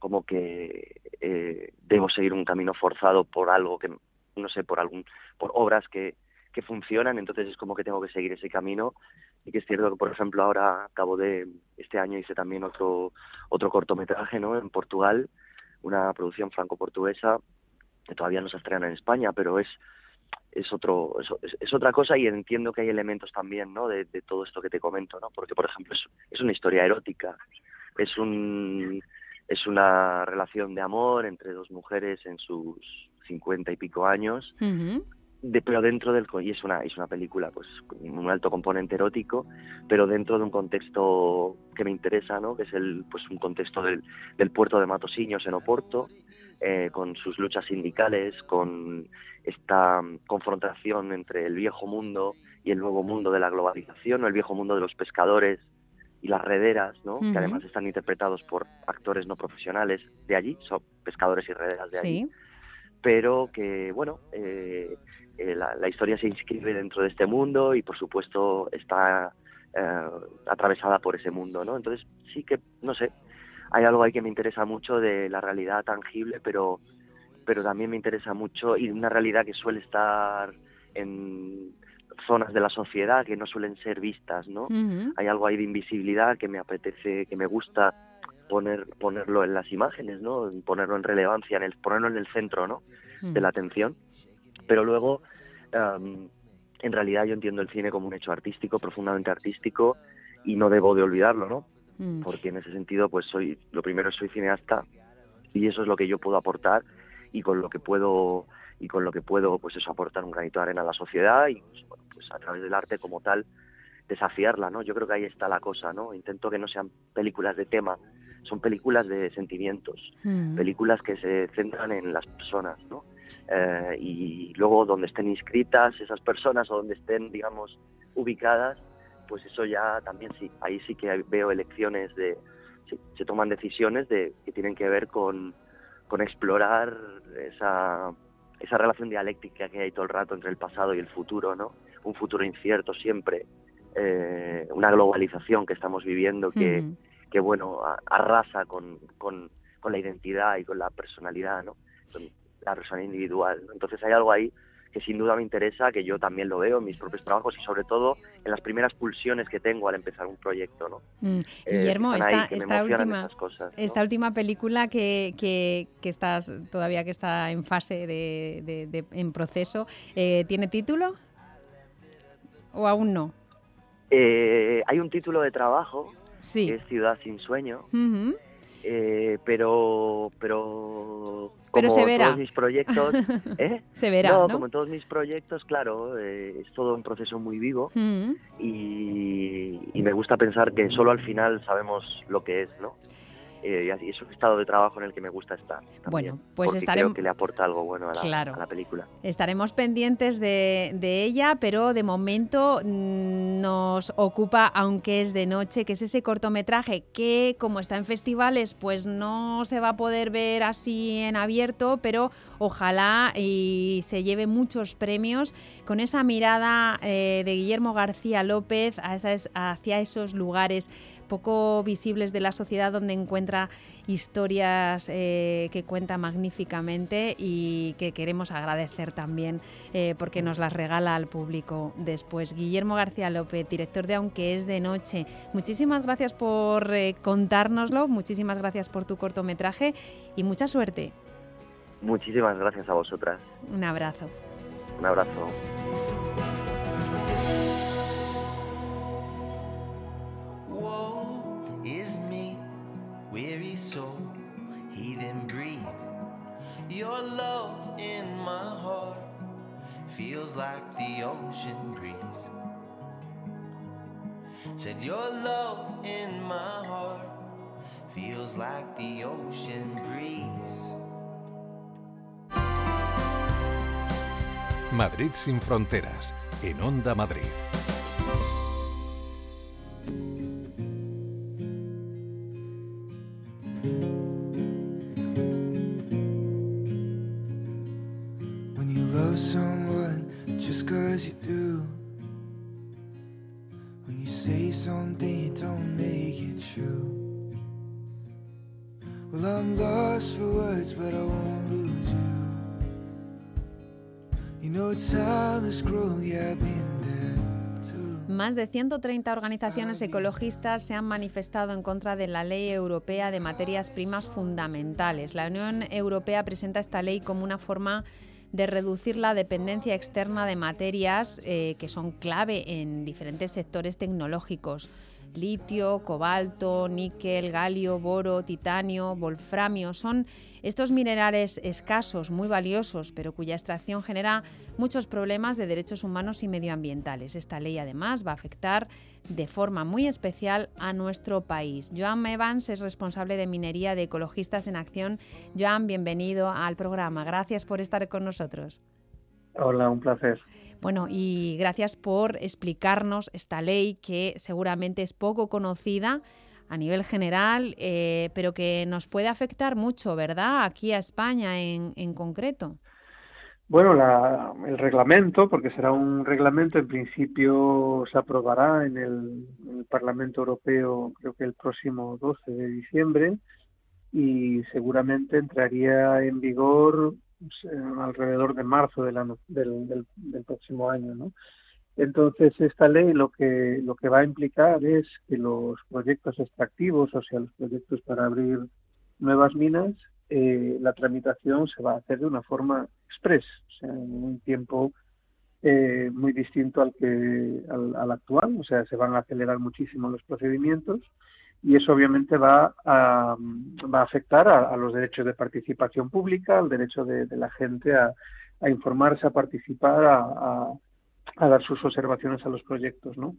como que eh, debo seguir un camino forzado por algo que no sé por algún por obras que, que funcionan entonces es como que tengo que seguir ese camino. Y que es cierto que por ejemplo ahora acabo de este año hice también otro otro cortometraje no en Portugal una producción franco-portuguesa que todavía no se estrena en España pero es es otro es, otra cosa y entiendo que hay elementos también no de, de todo esto que te comento no porque por ejemplo es, es una historia erótica es un es una relación de amor entre dos mujeres en sus cincuenta y pico años, de, pero dentro del y es una es una película pues con un alto componente erótico, pero dentro de un contexto que me interesa, ¿no? Que es el pues un contexto del, del puerto de Matosiños en Oporto, eh, con sus luchas sindicales, con esta confrontación entre el viejo mundo y el nuevo mundo de la globalización, o el viejo mundo de los pescadores y las rederas, ¿no? que además están interpretados por actores no profesionales de allí, son pescadores y rederas de allí, pero que, bueno, eh, eh, la, historia se inscribe dentro de este mundo y, por supuesto, está eh, atravesada por ese mundo, ¿no? Entonces, sí que, no sé, hay algo ahí que me interesa mucho de la realidad tangible, pero, pero también me interesa mucho y una realidad que suele estar en zonas de la sociedad que no suelen ser vistas, ¿no? Hay algo ahí de invisibilidad que me apetece, que me gusta poner ponerlo en las imágenes, ¿no? Ponerlo en relevancia, en el, ponerlo en el centro, ¿no? De la atención. Pero luego, en realidad yo entiendo el cine como un hecho artístico, profundamente artístico, y no debo de olvidarlo, ¿no? Porque en ese sentido, pues soy, lo primero soy cineasta y eso es lo que yo puedo aportar y con lo que puedo y con lo que puedo pues eso aportar un granito de arena a la sociedad y pues, pues a través del arte como tal desafiarla no yo creo que ahí está la cosa no intento que no sean películas de tema son películas de sentimientos mm. películas que se centran en las personas no eh, y luego donde estén inscritas esas personas o donde estén digamos ubicadas pues eso ya también sí ahí sí que veo elecciones de se toman decisiones de que tienen que ver con con explorar esa esa relación dialéctica que hay todo el rato entre el pasado y el futuro, ¿no? Un futuro incierto siempre, eh, una globalización que estamos viviendo que, que bueno, arrasa con, con, con, la identidad y con la personalidad, ¿no? la persona individual. Entonces hay algo ahí que sin duda me interesa, que yo también lo veo en mis propios trabajos y sobre todo en las primeras pulsiones que tengo al empezar un proyecto. ¿no? Mm. Eh, Guillermo, esta, esta, última, esta última película que, que, que, estás todavía que está en fase de, de, en proceso, eh, ¿tiene título o aún no? Eh, hay un título de trabajo sí. es Ciudad sin sueño. Eh, pero pero como se verá. todos mis proyectos ¿eh? se verá no, como todos mis proyectos claro eh, es todo un proceso muy vivo y, y, me gusta pensar que solo al final sabemos lo que es no eh, y es un estado de trabajo en el que me gusta estar. bueno, pues estaremos. Creo que le aporta algo bueno a la, a la película. Estaremos pendientes de, de, ella, pero de momento mm, nos ocupa, aunque es de noche, que es ese cortometraje que, como está en festivales, pues no se va a poder ver así en abierto, pero ojalá y se lleve muchos premios con esa mirada eh, de Guillermo García López hacia esos lugares poco visibles de la sociedad donde encuentra historias eh, que cuenta magníficamente y que queremos agradecer también eh, porque nos las regala al público después. Guillermo García López, director de Aunque es de noche, muchísimas gracias por eh, contárnoslo, muchísimas gracias por tu cortometraje y mucha suerte. Muchísimas gracias a vosotras. Un abrazo. Un abrazo. Feels like the ocean breeze. Said your love in my heart feels like the ocean breeze. Madrid sin fronteras, en Onda Madrid. 130 organizaciones ecologistas se han manifestado en contra de la Ley Europea de Materias Primas Fundamentales. La Unión Europea presenta esta ley como una forma de reducir la dependencia externa de materias eh, que son clave en diferentes sectores tecnológicos. Litio, cobalto, níquel, galio, boro, titanio, wolframio son estos minerales escasos, muy valiosos, pero cuya extracción genera muchos problemas de derechos humanos y medioambientales. Esta ley además va a afectar de forma muy especial a nuestro país. Joan Evans es responsable de minería de Ecologistas en Acción. Joan, bienvenido al programa. Gracias por estar con nosotros. Hola, un placer. Bueno, y gracias por explicarnos esta ley que seguramente es poco conocida a nivel general, eh, pero que nos puede afectar mucho, ¿verdad? Aquí a España en, en concreto. Bueno, la, el reglamento, porque será un reglamento, en principio se aprobará en el, en el Parlamento Europeo, creo que el próximo 12 de diciembre, y seguramente entraría en vigor alrededor de marzo del, año, del, del, del, próximo año, ¿no? Entonces esta ley lo que lo que va a implicar es que los proyectos extractivos, o sea, los proyectos para abrir nuevas minas, eh, la tramitación se va a hacer de una forma express, o sea, en un tiempo eh, muy distinto al que al, al actual, o sea, se van a acelerar muchísimo los procedimientos y eso obviamente va a, va a afectar a, a, los derechos de participación pública, al derecho de, de la gente a, a, informarse, a participar, a, dar sus observaciones a los proyectos, ¿no?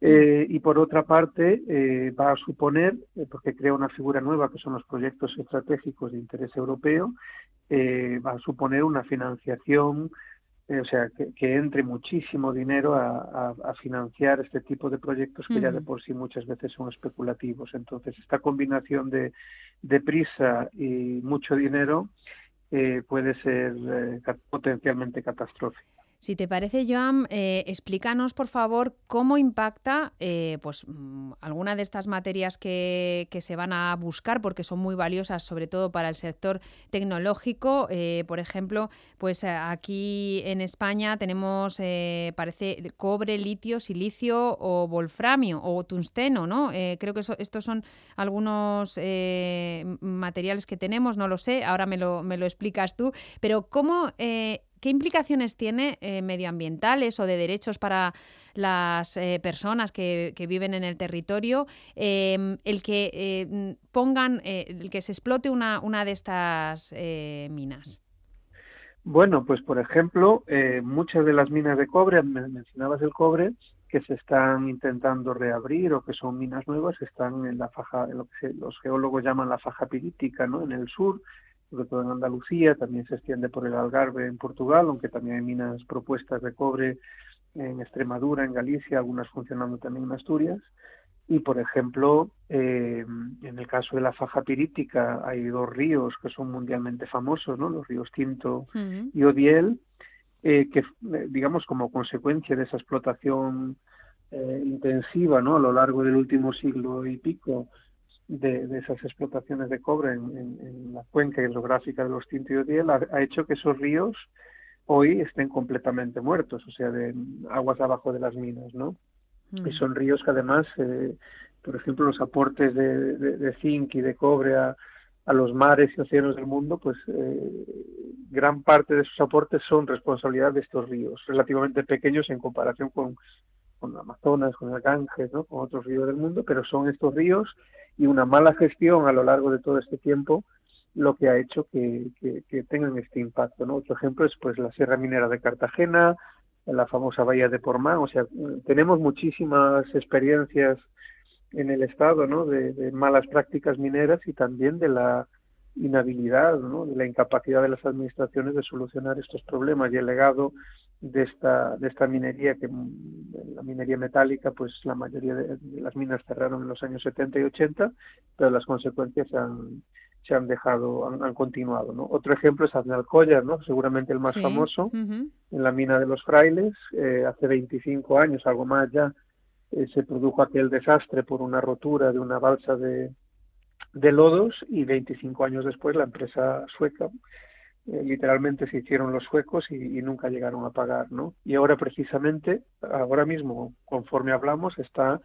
Eh, y por otra parte, eh, va a suponer, eh, porque crea una figura nueva que son los proyectos estratégicos de interés europeo, va a suponer una financiación eh, o sea, que, que, entre muchísimo dinero a, a, a, financiar este tipo de proyectos que uh -huh. ya de por sí muchas veces son especulativos. Entonces, esta combinación de, de prisa y mucho dinero eh, puede ser eh, potencialmente catastrófica. Si te parece, Joan, eh, explícanos, por favor, cómo impacta eh, pues, alguna de estas materias que, que, se van a buscar, porque son muy valiosas, sobre todo para el sector tecnológico. Eh, por ejemplo, pues aquí en España tenemos, parece, cobre, litio, silicio o wolframio o tungsteno, ¿no? Creo que eso, estos son algunos materiales que tenemos, no lo sé, ahora me lo, me lo explicas tú, pero ¿cómo ¿Qué implicaciones tiene eh, medioambientales o de derechos para las eh, personas que, viven en el territorio eh, el que pongan, el que se explote una, una de estas minas? Bueno, pues por ejemplo, muchas de las minas de cobre, mencionabas el cobre, que se están intentando reabrir o que son minas nuevas, están en la faja, lo que los geólogos llaman la faja pirítica, ¿no? En el sur, sobre todo en Andalucía, también se extiende por el Algarve en Portugal, aunque también hay minas propuestas de cobre en Extremadura, en Galicia, algunas funcionando también en Asturias. Y, por ejemplo, eh, en el caso de la faja pirítica hay dos ríos que son mundialmente famosos, ¿no? los ríos Tinto uh -huh. y Odiel, eh, que, digamos, como consecuencia de esa explotación eh, intensiva ¿no? a lo largo del último siglo y pico, de, de, esas explotaciones de cobre en, en, en, la cuenca hidrográfica de los Tinto y Odiel ha, ha, hecho que esos ríos hoy estén completamente muertos, o sea, de aguas abajo de las minas, ¿no? Mm. Y son ríos que además, eh, por ejemplo, los aportes de, de, de, zinc y de cobre a, a los mares y océanos del mundo, pues eh, gran parte de sus aportes son responsabilidad de estos ríos, relativamente pequeños en comparación con, con Amazonas, con el Ganges, con otros ríos del mundo, pero son estos ríos y una mala gestión a lo largo de todo este tiempo lo que ha hecho que, que, tengan este impacto. ¿no? Otro ejemplo es pues la Sierra Minera de Cartagena, la famosa bahía de Pormán, o sea, tenemos muchísimas experiencias en el Estado ¿no? de, malas prácticas mineras y también de la inhabilidad, ¿no? de la incapacidad de las administraciones de solucionar estos problemas y el legado de esta de esta minería que la minería metálica pues la mayoría de, las minas cerraron en los años 70 y 80 pero las consecuencias han, se han dejado han, continuado ¿no? otro ejemplo es Aznalcóllar no seguramente el más famoso en la mina de los frailes eh, hace 25 años algo más ya eh, se produjo aquel desastre por una rotura de una balsa de, de lodos y 25 años después la empresa sueca eh, literalmente se hicieron los suecos y, nunca llegaron a pagar, ¿no? Y ahora precisamente, ahora mismo, conforme hablamos, está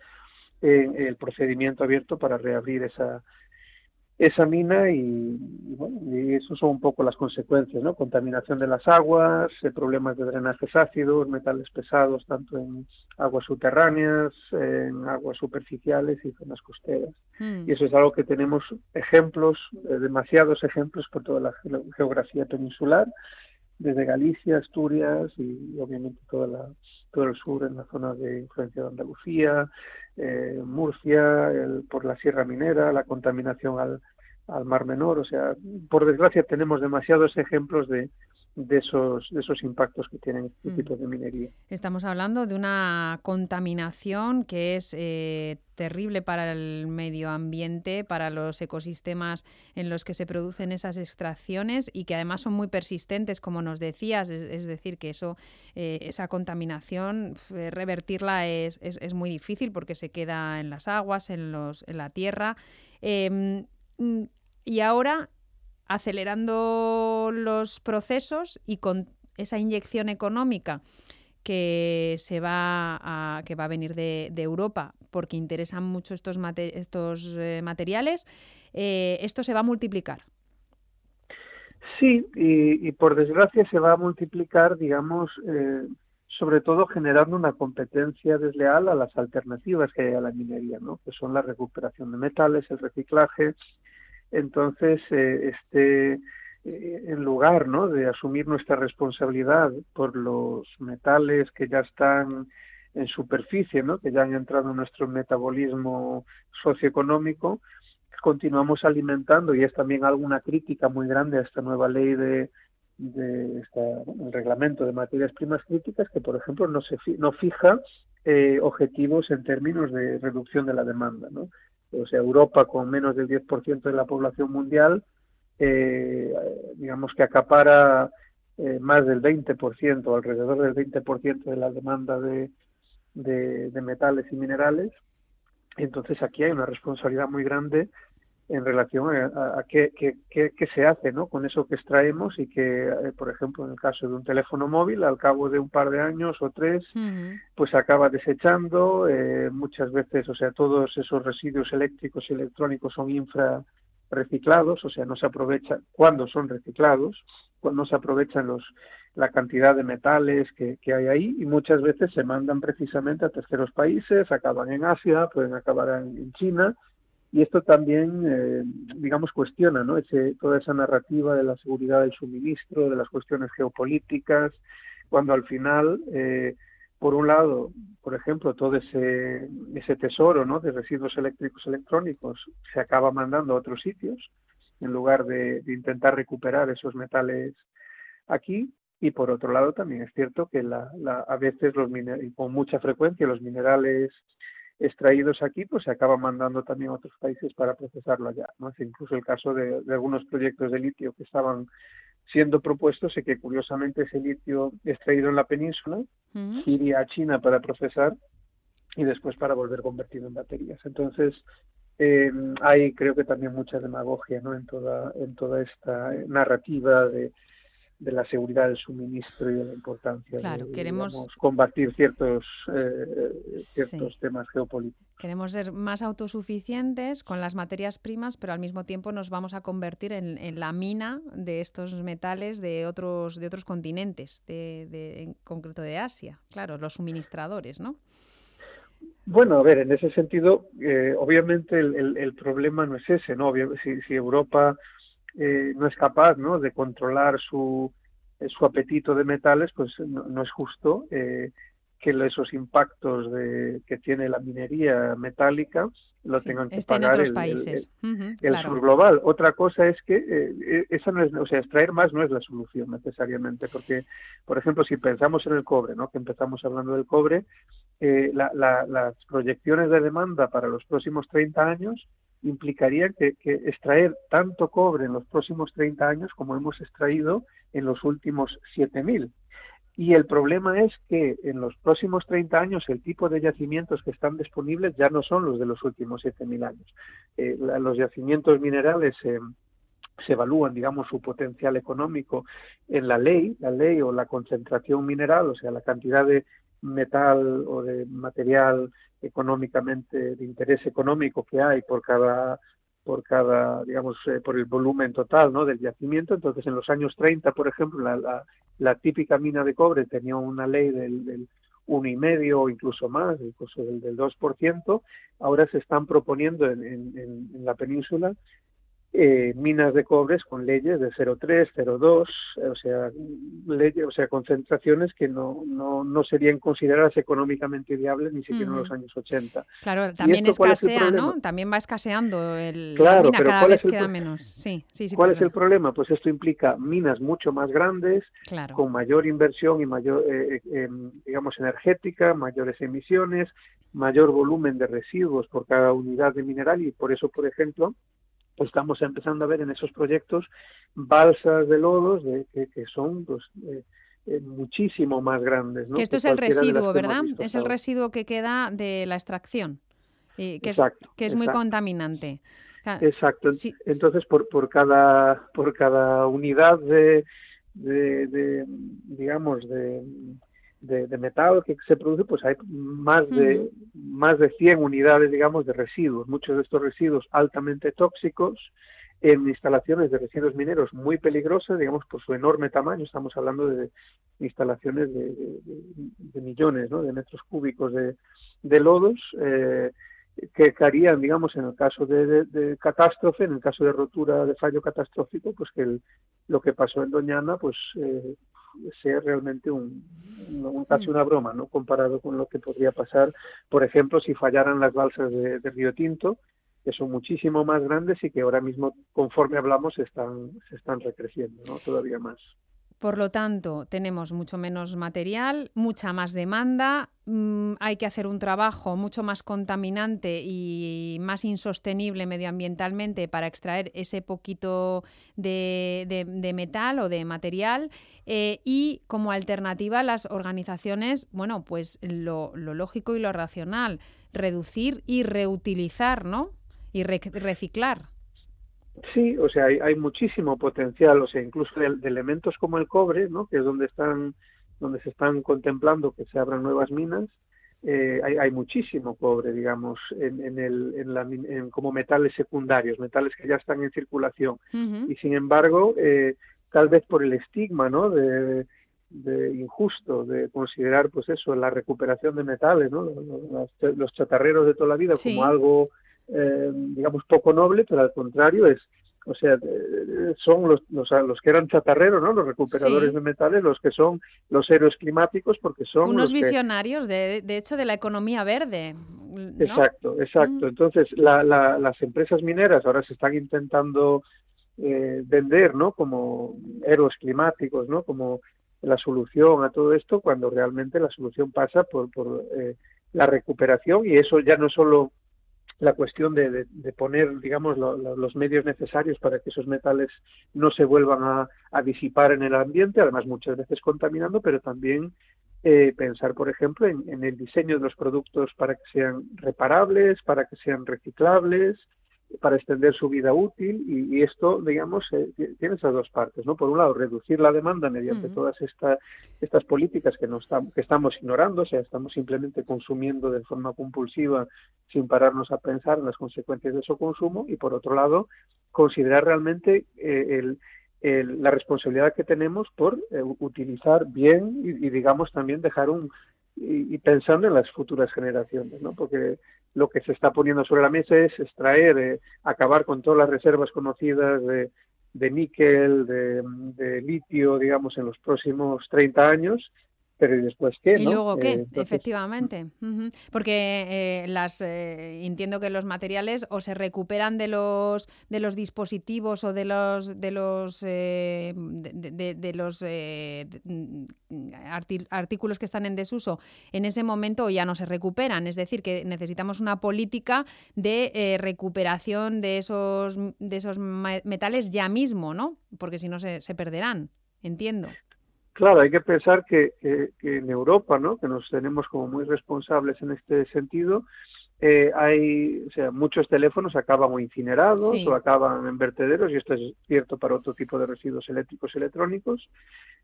el procedimiento abierto para reabrir esa esa mina y, bueno, y eso son un poco las consecuencias, ¿no? Contaminación de las aguas, eh, problemas de drenajes ácidos, metales pesados tanto en aguas subterráneas, en aguas superficiales y zonas costeras. Hmm. Y eso es algo que tenemos ejemplos, eh, demasiados ejemplos por toda la geografía peninsular, desde Galicia, Asturias y, obviamente toda la, todo el sur en la zona de influencia de Andalucía, eh, Murcia, el, por la Sierra Minera, la contaminación al, al Mar Menor. O sea, por desgracia tenemos demasiados ejemplos de, de esos, de esos impactos que tienen este mm. tipo de minería. Estamos hablando de una contaminación que es eh, terrible para el medio ambiente, para los ecosistemas en los que se producen esas extracciones y que además son muy persistentes, como nos decías, es, decir, que eso, eh, esa contaminación, revertirla es, es, muy difícil porque se queda en las aguas, en, los, en la tierra. Em, Mm, y ahora acelerando los procesos y con esa inyección económica que se va a, que va a venir de, Europa porque interesan mucho estos, estos eh, materiales, eh, esto se va a multiplicar. Sí, y, por desgracia se va a multiplicar, digamos, eh, sobre todo generando una competencia desleal a las alternativas que hay a la minería, ¿no? que son la recuperación de metales, el reciclaje, entonces eh, este eh, en lugar ¿no? de asumir nuestra responsabilidad por los metales que ya están en superficie, ¿no? que ya han entrado en nuestro metabolismo socioeconómico, continuamos alimentando, y es también alguna crítica muy grande a esta nueva ley de, de el reglamento de materias primas críticas, que por ejemplo no, se, no fija eh, objetivos en términos de reducción de la demanda. ¿no? O sea, Europa con menos del 10% de la población mundial, eh, digamos que acapara eh, más del 20%, alrededor del 20% de la demanda de, de, metales y minerales. Entonces aquí hay una responsabilidad muy grande en relación a, qué, qué, se hace ¿no? con eso que extraemos y que, eh, por ejemplo, en el caso de un teléfono móvil, al cabo de un par de años o tres, pues acaba desechando. Eh, muchas veces, o sea, todos esos residuos eléctricos y electrónicos son infra reciclados, o sea, no se aprovecha cuando son reciclados, cuando no se aprovechan los la cantidad de metales que, que, hay ahí y muchas veces se mandan precisamente a terceros países, acaban en Asia, pueden acabar en China y esto también, eh, digamos, cuestiona ¿no? Ese, toda esa narrativa de la seguridad del suministro, de las cuestiones geopolíticas, cuando al final, eh, por un lado, por ejemplo, todo ese, ese tesoro ¿no? de residuos eléctricos electrónicos se acaba mandando a otros sitios, en lugar de, intentar recuperar esos metales aquí, y por otro lado también es cierto que la, la, a veces los y con mucha frecuencia los minerales extraídos aquí, pues se acaba mandando también a otros países para procesarlo allá. ¿no? Es incluso el caso de, algunos proyectos de litio que estaban siendo propuestos y que curiosamente ese litio extraído en la península iría a China para procesar y después para volver convertido en baterías. Entonces, eh, hay creo que también mucha demagogia ¿no? en, toda, en toda esta narrativa de de la seguridad del suministro y de la importancia de queremos... combatir ciertos, eh, ciertos temas geopolíticos. Queremos ser más autosuficientes con las materias primas, pero al mismo tiempo nos vamos a convertir en, la mina de estos metales de otros, de otros continentes, de, en concreto de Asia. Claro, los suministradores, ¿no? Bueno, a ver, en ese sentido, eh, obviamente el, problema no es ese, ¿no? Si, si Europa eh, no es capaz, ¿no? De controlar su, su apetito de metales, pues no, es justo eh, que esos impactos de, que tiene la minería metálica lo tengan que pagar el, países. el, sur global. Otra cosa es que eh, esa no es, o sea, extraer más no es la solución necesariamente, porque, por ejemplo, si pensamos en el cobre, ¿no? que empezamos hablando del cobre, eh, las proyecciones de demanda para los próximos 30 años implicarían que, extraer tanto cobre en los próximos 30 años como hemos extraído en los últimos 7.000. Y el problema es que en los próximos 30 años el tipo de yacimientos que están disponibles ya no son los de los últimos 7.000 años. Eh, los yacimientos minerales se evalúan, digamos, su potencial económico en la ley, la ley o la concentración mineral, o sea, la cantidad de metal o de material económicamente de interés económico que hay por cada por cada, digamos, eh, por el volumen total ¿no? del yacimiento. Entonces, en los años 30, por ejemplo, la, la, típica mina de cobre tenía una ley del, del y medio o incluso más, incluso del, del 2%. Ahora se están proponiendo en, en, en la península eh, minas de cobres con leyes de 0,3, 0,2, o sea, leyes, o sea, concentraciones que no, no, no serían consideradas económicamente viables ni siquiera en los años 80. Claro, también escasea, ¿no? También va escaseando el, la mina, cada vez queda menos. Sí, sí, sí, ¿Cuál es el problema? Pues esto implica minas mucho más grandes, con mayor inversión y mayor, eh, eh, digamos, energética, mayores emisiones, mayor volumen de residuos por cada unidad de mineral y por eso, por ejemplo, estamos empezando a ver en esos proyectos balsas de lodos de, que, son pues, eh, eh, muchísimo más grandes. Que esto es el residuo, ¿verdad? Es el residuo que queda de la extracción, que, es, que es muy contaminante. Exacto. Entonces, por, por, cada, por cada unidad de, de digamos, de de, metal que se produce, pues hay más de, más de 100 unidades, digamos, de residuos. Muchos de estos residuos altamente tóxicos en instalaciones de residuos mineros muy peligrosas, digamos, por su enorme tamaño. Estamos hablando de instalaciones de, millones ¿no? de metros cúbicos de, de lodos. Eh, que caerían, digamos, en el caso de, catástrofe, en el caso de rotura de fallo catastrófico, pues que lo que pasó en Doñana, pues eh, sea realmente un, casi una broma, ¿no? Comparado con lo que podría pasar, por ejemplo, si fallaran las balsas de, Río Tinto, que son muchísimo más grandes y que ahora mismo, conforme hablamos, están, se están recreciendo, ¿no? Todavía más. Por lo tanto, tenemos mucho menos material, mucha más demanda, mm, hay que hacer un trabajo mucho más contaminante y más insostenible medioambientalmente para extraer ese poquito de, metal o de material eh, y como alternativa las organizaciones, bueno, pues lo, lógico y lo racional, reducir y reutilizar, ¿no? Y reciclar. Sí, o sea, hay, hay, muchísimo potencial, o sea, incluso de, elementos como el cobre, ¿no? Que es donde están, donde se están contemplando que se abran nuevas minas. Eh, hay, hay, muchísimo cobre, digamos, en, en el, en la, en, como metales secundarios, metales que ya están en circulación. Y sin embargo, eh, tal vez por el estigma, ¿no? De, de injusto de considerar, pues eso, la recuperación de metales, ¿no? Los, los chatarreros de toda la vida como algo eh, digamos, poco noble, pero al contrario es, o sea, eh, son los, los, los, que eran chatarreros, ¿no? Los recuperadores de metales, los que son los héroes climáticos, porque son... Unos visionarios, de, de, hecho, de la economía verde. Exacto, exacto. Mm. Entonces, la, la, las empresas mineras ahora se están intentando eh, vender, ¿no? Como héroes climáticos, ¿no? Como la solución a todo esto, cuando realmente la solución pasa por, por la recuperación y eso ya no solo la cuestión de, poner, digamos, los medios necesarios para que esos metales no se vuelvan a, disipar en el ambiente, además muchas veces contaminando, pero también eh, pensar, por ejemplo, en, el diseño de los productos para que sean reparables, para que sean reciclables, para extender su vida útil y, esto, digamos, eh, tiene esas dos partes, ¿no? Por un lado, reducir la demanda mediante todas esta, estas políticas que, no estamos, que estamos ignorando, o sea, estamos simplemente consumiendo de forma compulsiva sin pararnos a pensar en las consecuencias de su consumo y, por otro lado, considerar realmente eh, el, la responsabilidad que tenemos por eh, utilizar bien y, digamos, también dejar un, y, pensando en las futuras generaciones, ¿no? Porque lo que se está poniendo sobre la mesa es extraer, eh, acabar con todas las reservas conocidas de, de níquel, de, de, litio, digamos, en los próximos 30 años pero ¿y después qué? ¿Y luego qué? Eh, Efectivamente. Porque eh, las eh, entiendo que los materiales o se recuperan de los de los dispositivos o de los de los de, los artículos que están en desuso en ese momento o ya no se recuperan. Es decir, que necesitamos una política de recuperación de esos de esos metales ya mismo, ¿no? Porque si no se, se perderán. Entiendo. Claro, hay que pensar que, en Europa, ¿no? que nos tenemos como muy responsables en este sentido, eh, hay, o sea, muchos teléfonos acaban o incinerados o acaban en vertederos, y esto es cierto para otro tipo de residuos eléctricos y electrónicos.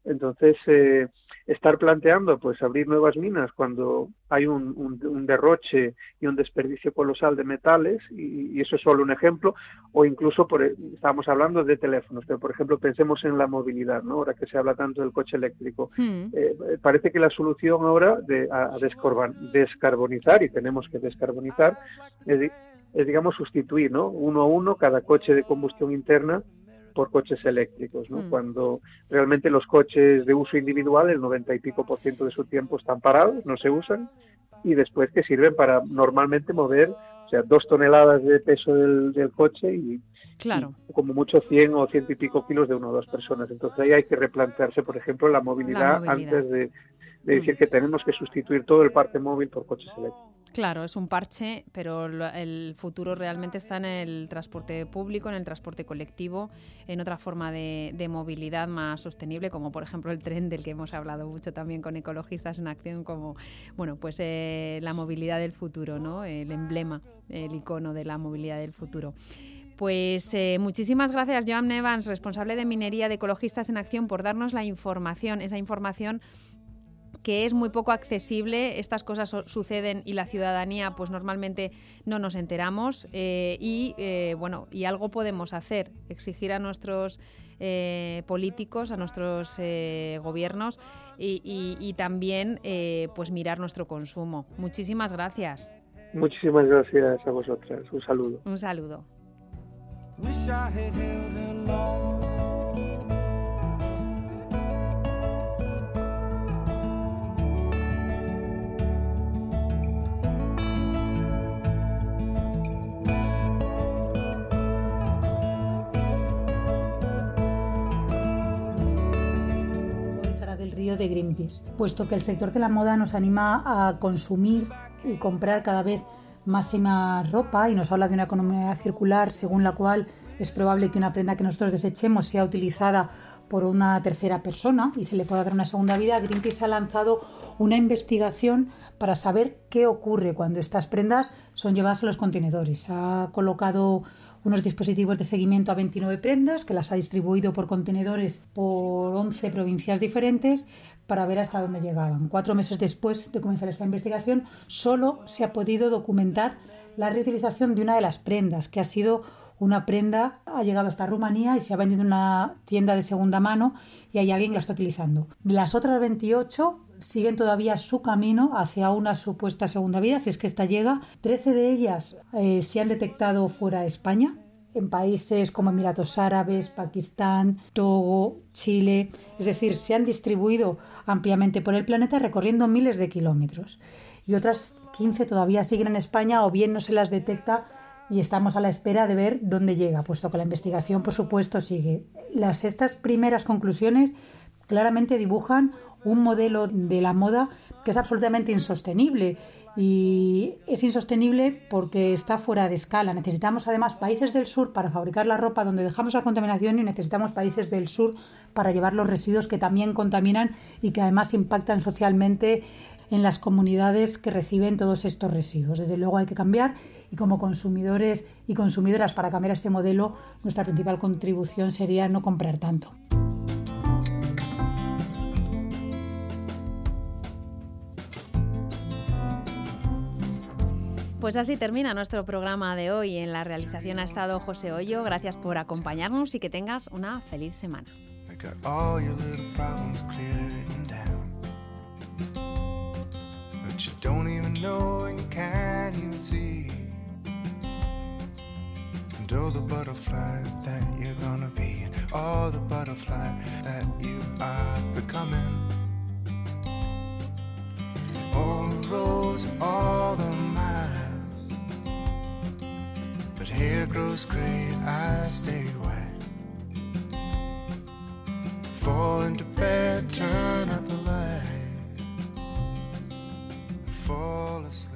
Entonces, eh, estar planteando, pues, abrir nuevas minas cuando hay un, un, derroche y un desperdicio colosal de metales, y, eso es solo un ejemplo, o incluso, por, estábamos hablando de teléfonos, pero, por ejemplo, pensemos en la movilidad, ¿no? Ahora que se habla tanto del coche eléctrico. Hmm. Eh, parece que la solución ahora de, a, descarbonizar, y tenemos que descarbonizar, es, es, digamos, sustituir, ¿no? Uno a uno cada coche de combustión interna por coches eléctricos, ¿no? Mm. Cuando realmente los coches de uso individual, el 90 y pico por ciento de su tiempo están parados, no se usan, y después que sirven para normalmente mover, o sea, dos toneladas de peso del, coche y, claro. como mucho 100 o ciento y pico kilos de una o dos personas. Entonces ahí hay que replantearse, por ejemplo, la movilidad, antes de, de decir que tenemos que sustituir todo el parque móvil por coches eléctricos. Claro, es un parche, pero el futuro realmente está en el transporte público, en el transporte colectivo, en otra forma de, movilidad más sostenible, como por ejemplo el tren del que hemos hablado mucho también con ecologistas en acción, como bueno, pues eh, la movilidad del futuro, ¿no? El emblema, el icono de la movilidad del futuro. Pues eh, muchísimas gracias, Joan Evans, responsable de minería de Ecologistas en Acción, por darnos la información, esa información que es muy poco accesible, estas cosas suceden y la ciudadanía pues normalmente no nos enteramos eh, y eh, bueno, y algo podemos hacer, exigir a nuestros eh, políticos, a nuestros gobiernos y, también pues mirar nuestro consumo. Muchísimas gracias. Muchísimas gracias a vosotras. Un saludo. Un saludo. De Greenpeace, puesto que el sector de la moda nos anima a consumir y comprar cada vez más y más ropa y nos habla de una economía circular según la cual es probable que una prenda que nosotros desechemos sea utilizada por una tercera persona y se le pueda dar una segunda vida, Greenpeace ha lanzado una investigación para saber qué ocurre cuando estas prendas son llevadas a los contenedores. Ha colocado unos dispositivos de seguimiento a 29 prendas que las ha distribuido por contenedores por 11 provincias diferentes para ver hasta dónde llegaban. Cuatro meses después de comenzar esta investigación, solo se ha podido documentar la reutilización de una de las prendas, que ha sido una prenda, ha llegado hasta Rumanía y se ha vendido en una tienda de segunda mano y hay alguien que la está utilizando. Las otras 28 siguen todavía su camino hacia una supuesta segunda vida, si es que esta llega. Trece de ellas eh, se han detectado fuera de España, en países como Emiratos Árabes, Pakistán, Togo, Chile, es decir, se han distribuido ampliamente por el planeta recorriendo miles de kilómetros. Y otras 15 todavía siguen en España o bien no se las detecta y estamos a la espera de ver dónde llega, puesto que la investigación, por supuesto, sigue. Las, estas primeras conclusiones claramente dibujan un modelo de la moda que es absolutamente insostenible y es insostenible porque está fuera de escala. Necesitamos además países del sur para fabricar la ropa donde dejamos la contaminación y necesitamos países del sur para llevar los residuos que también contaminan y que además impactan socialmente en las comunidades que reciben todos estos residuos. Desde luego hay que cambiar y como consumidores y consumidoras para cambiar este modelo, nuestra principal contribución sería no comprar tanto. Pues así termina nuestro programa de hoy. En la realización ha estado José Hoyo. Gracias por acompañarnos y que tengas una feliz semana. all the roads, all the miles. But hair grows gray, I stay wet. Fall into bed, turn out the light, fall asleep.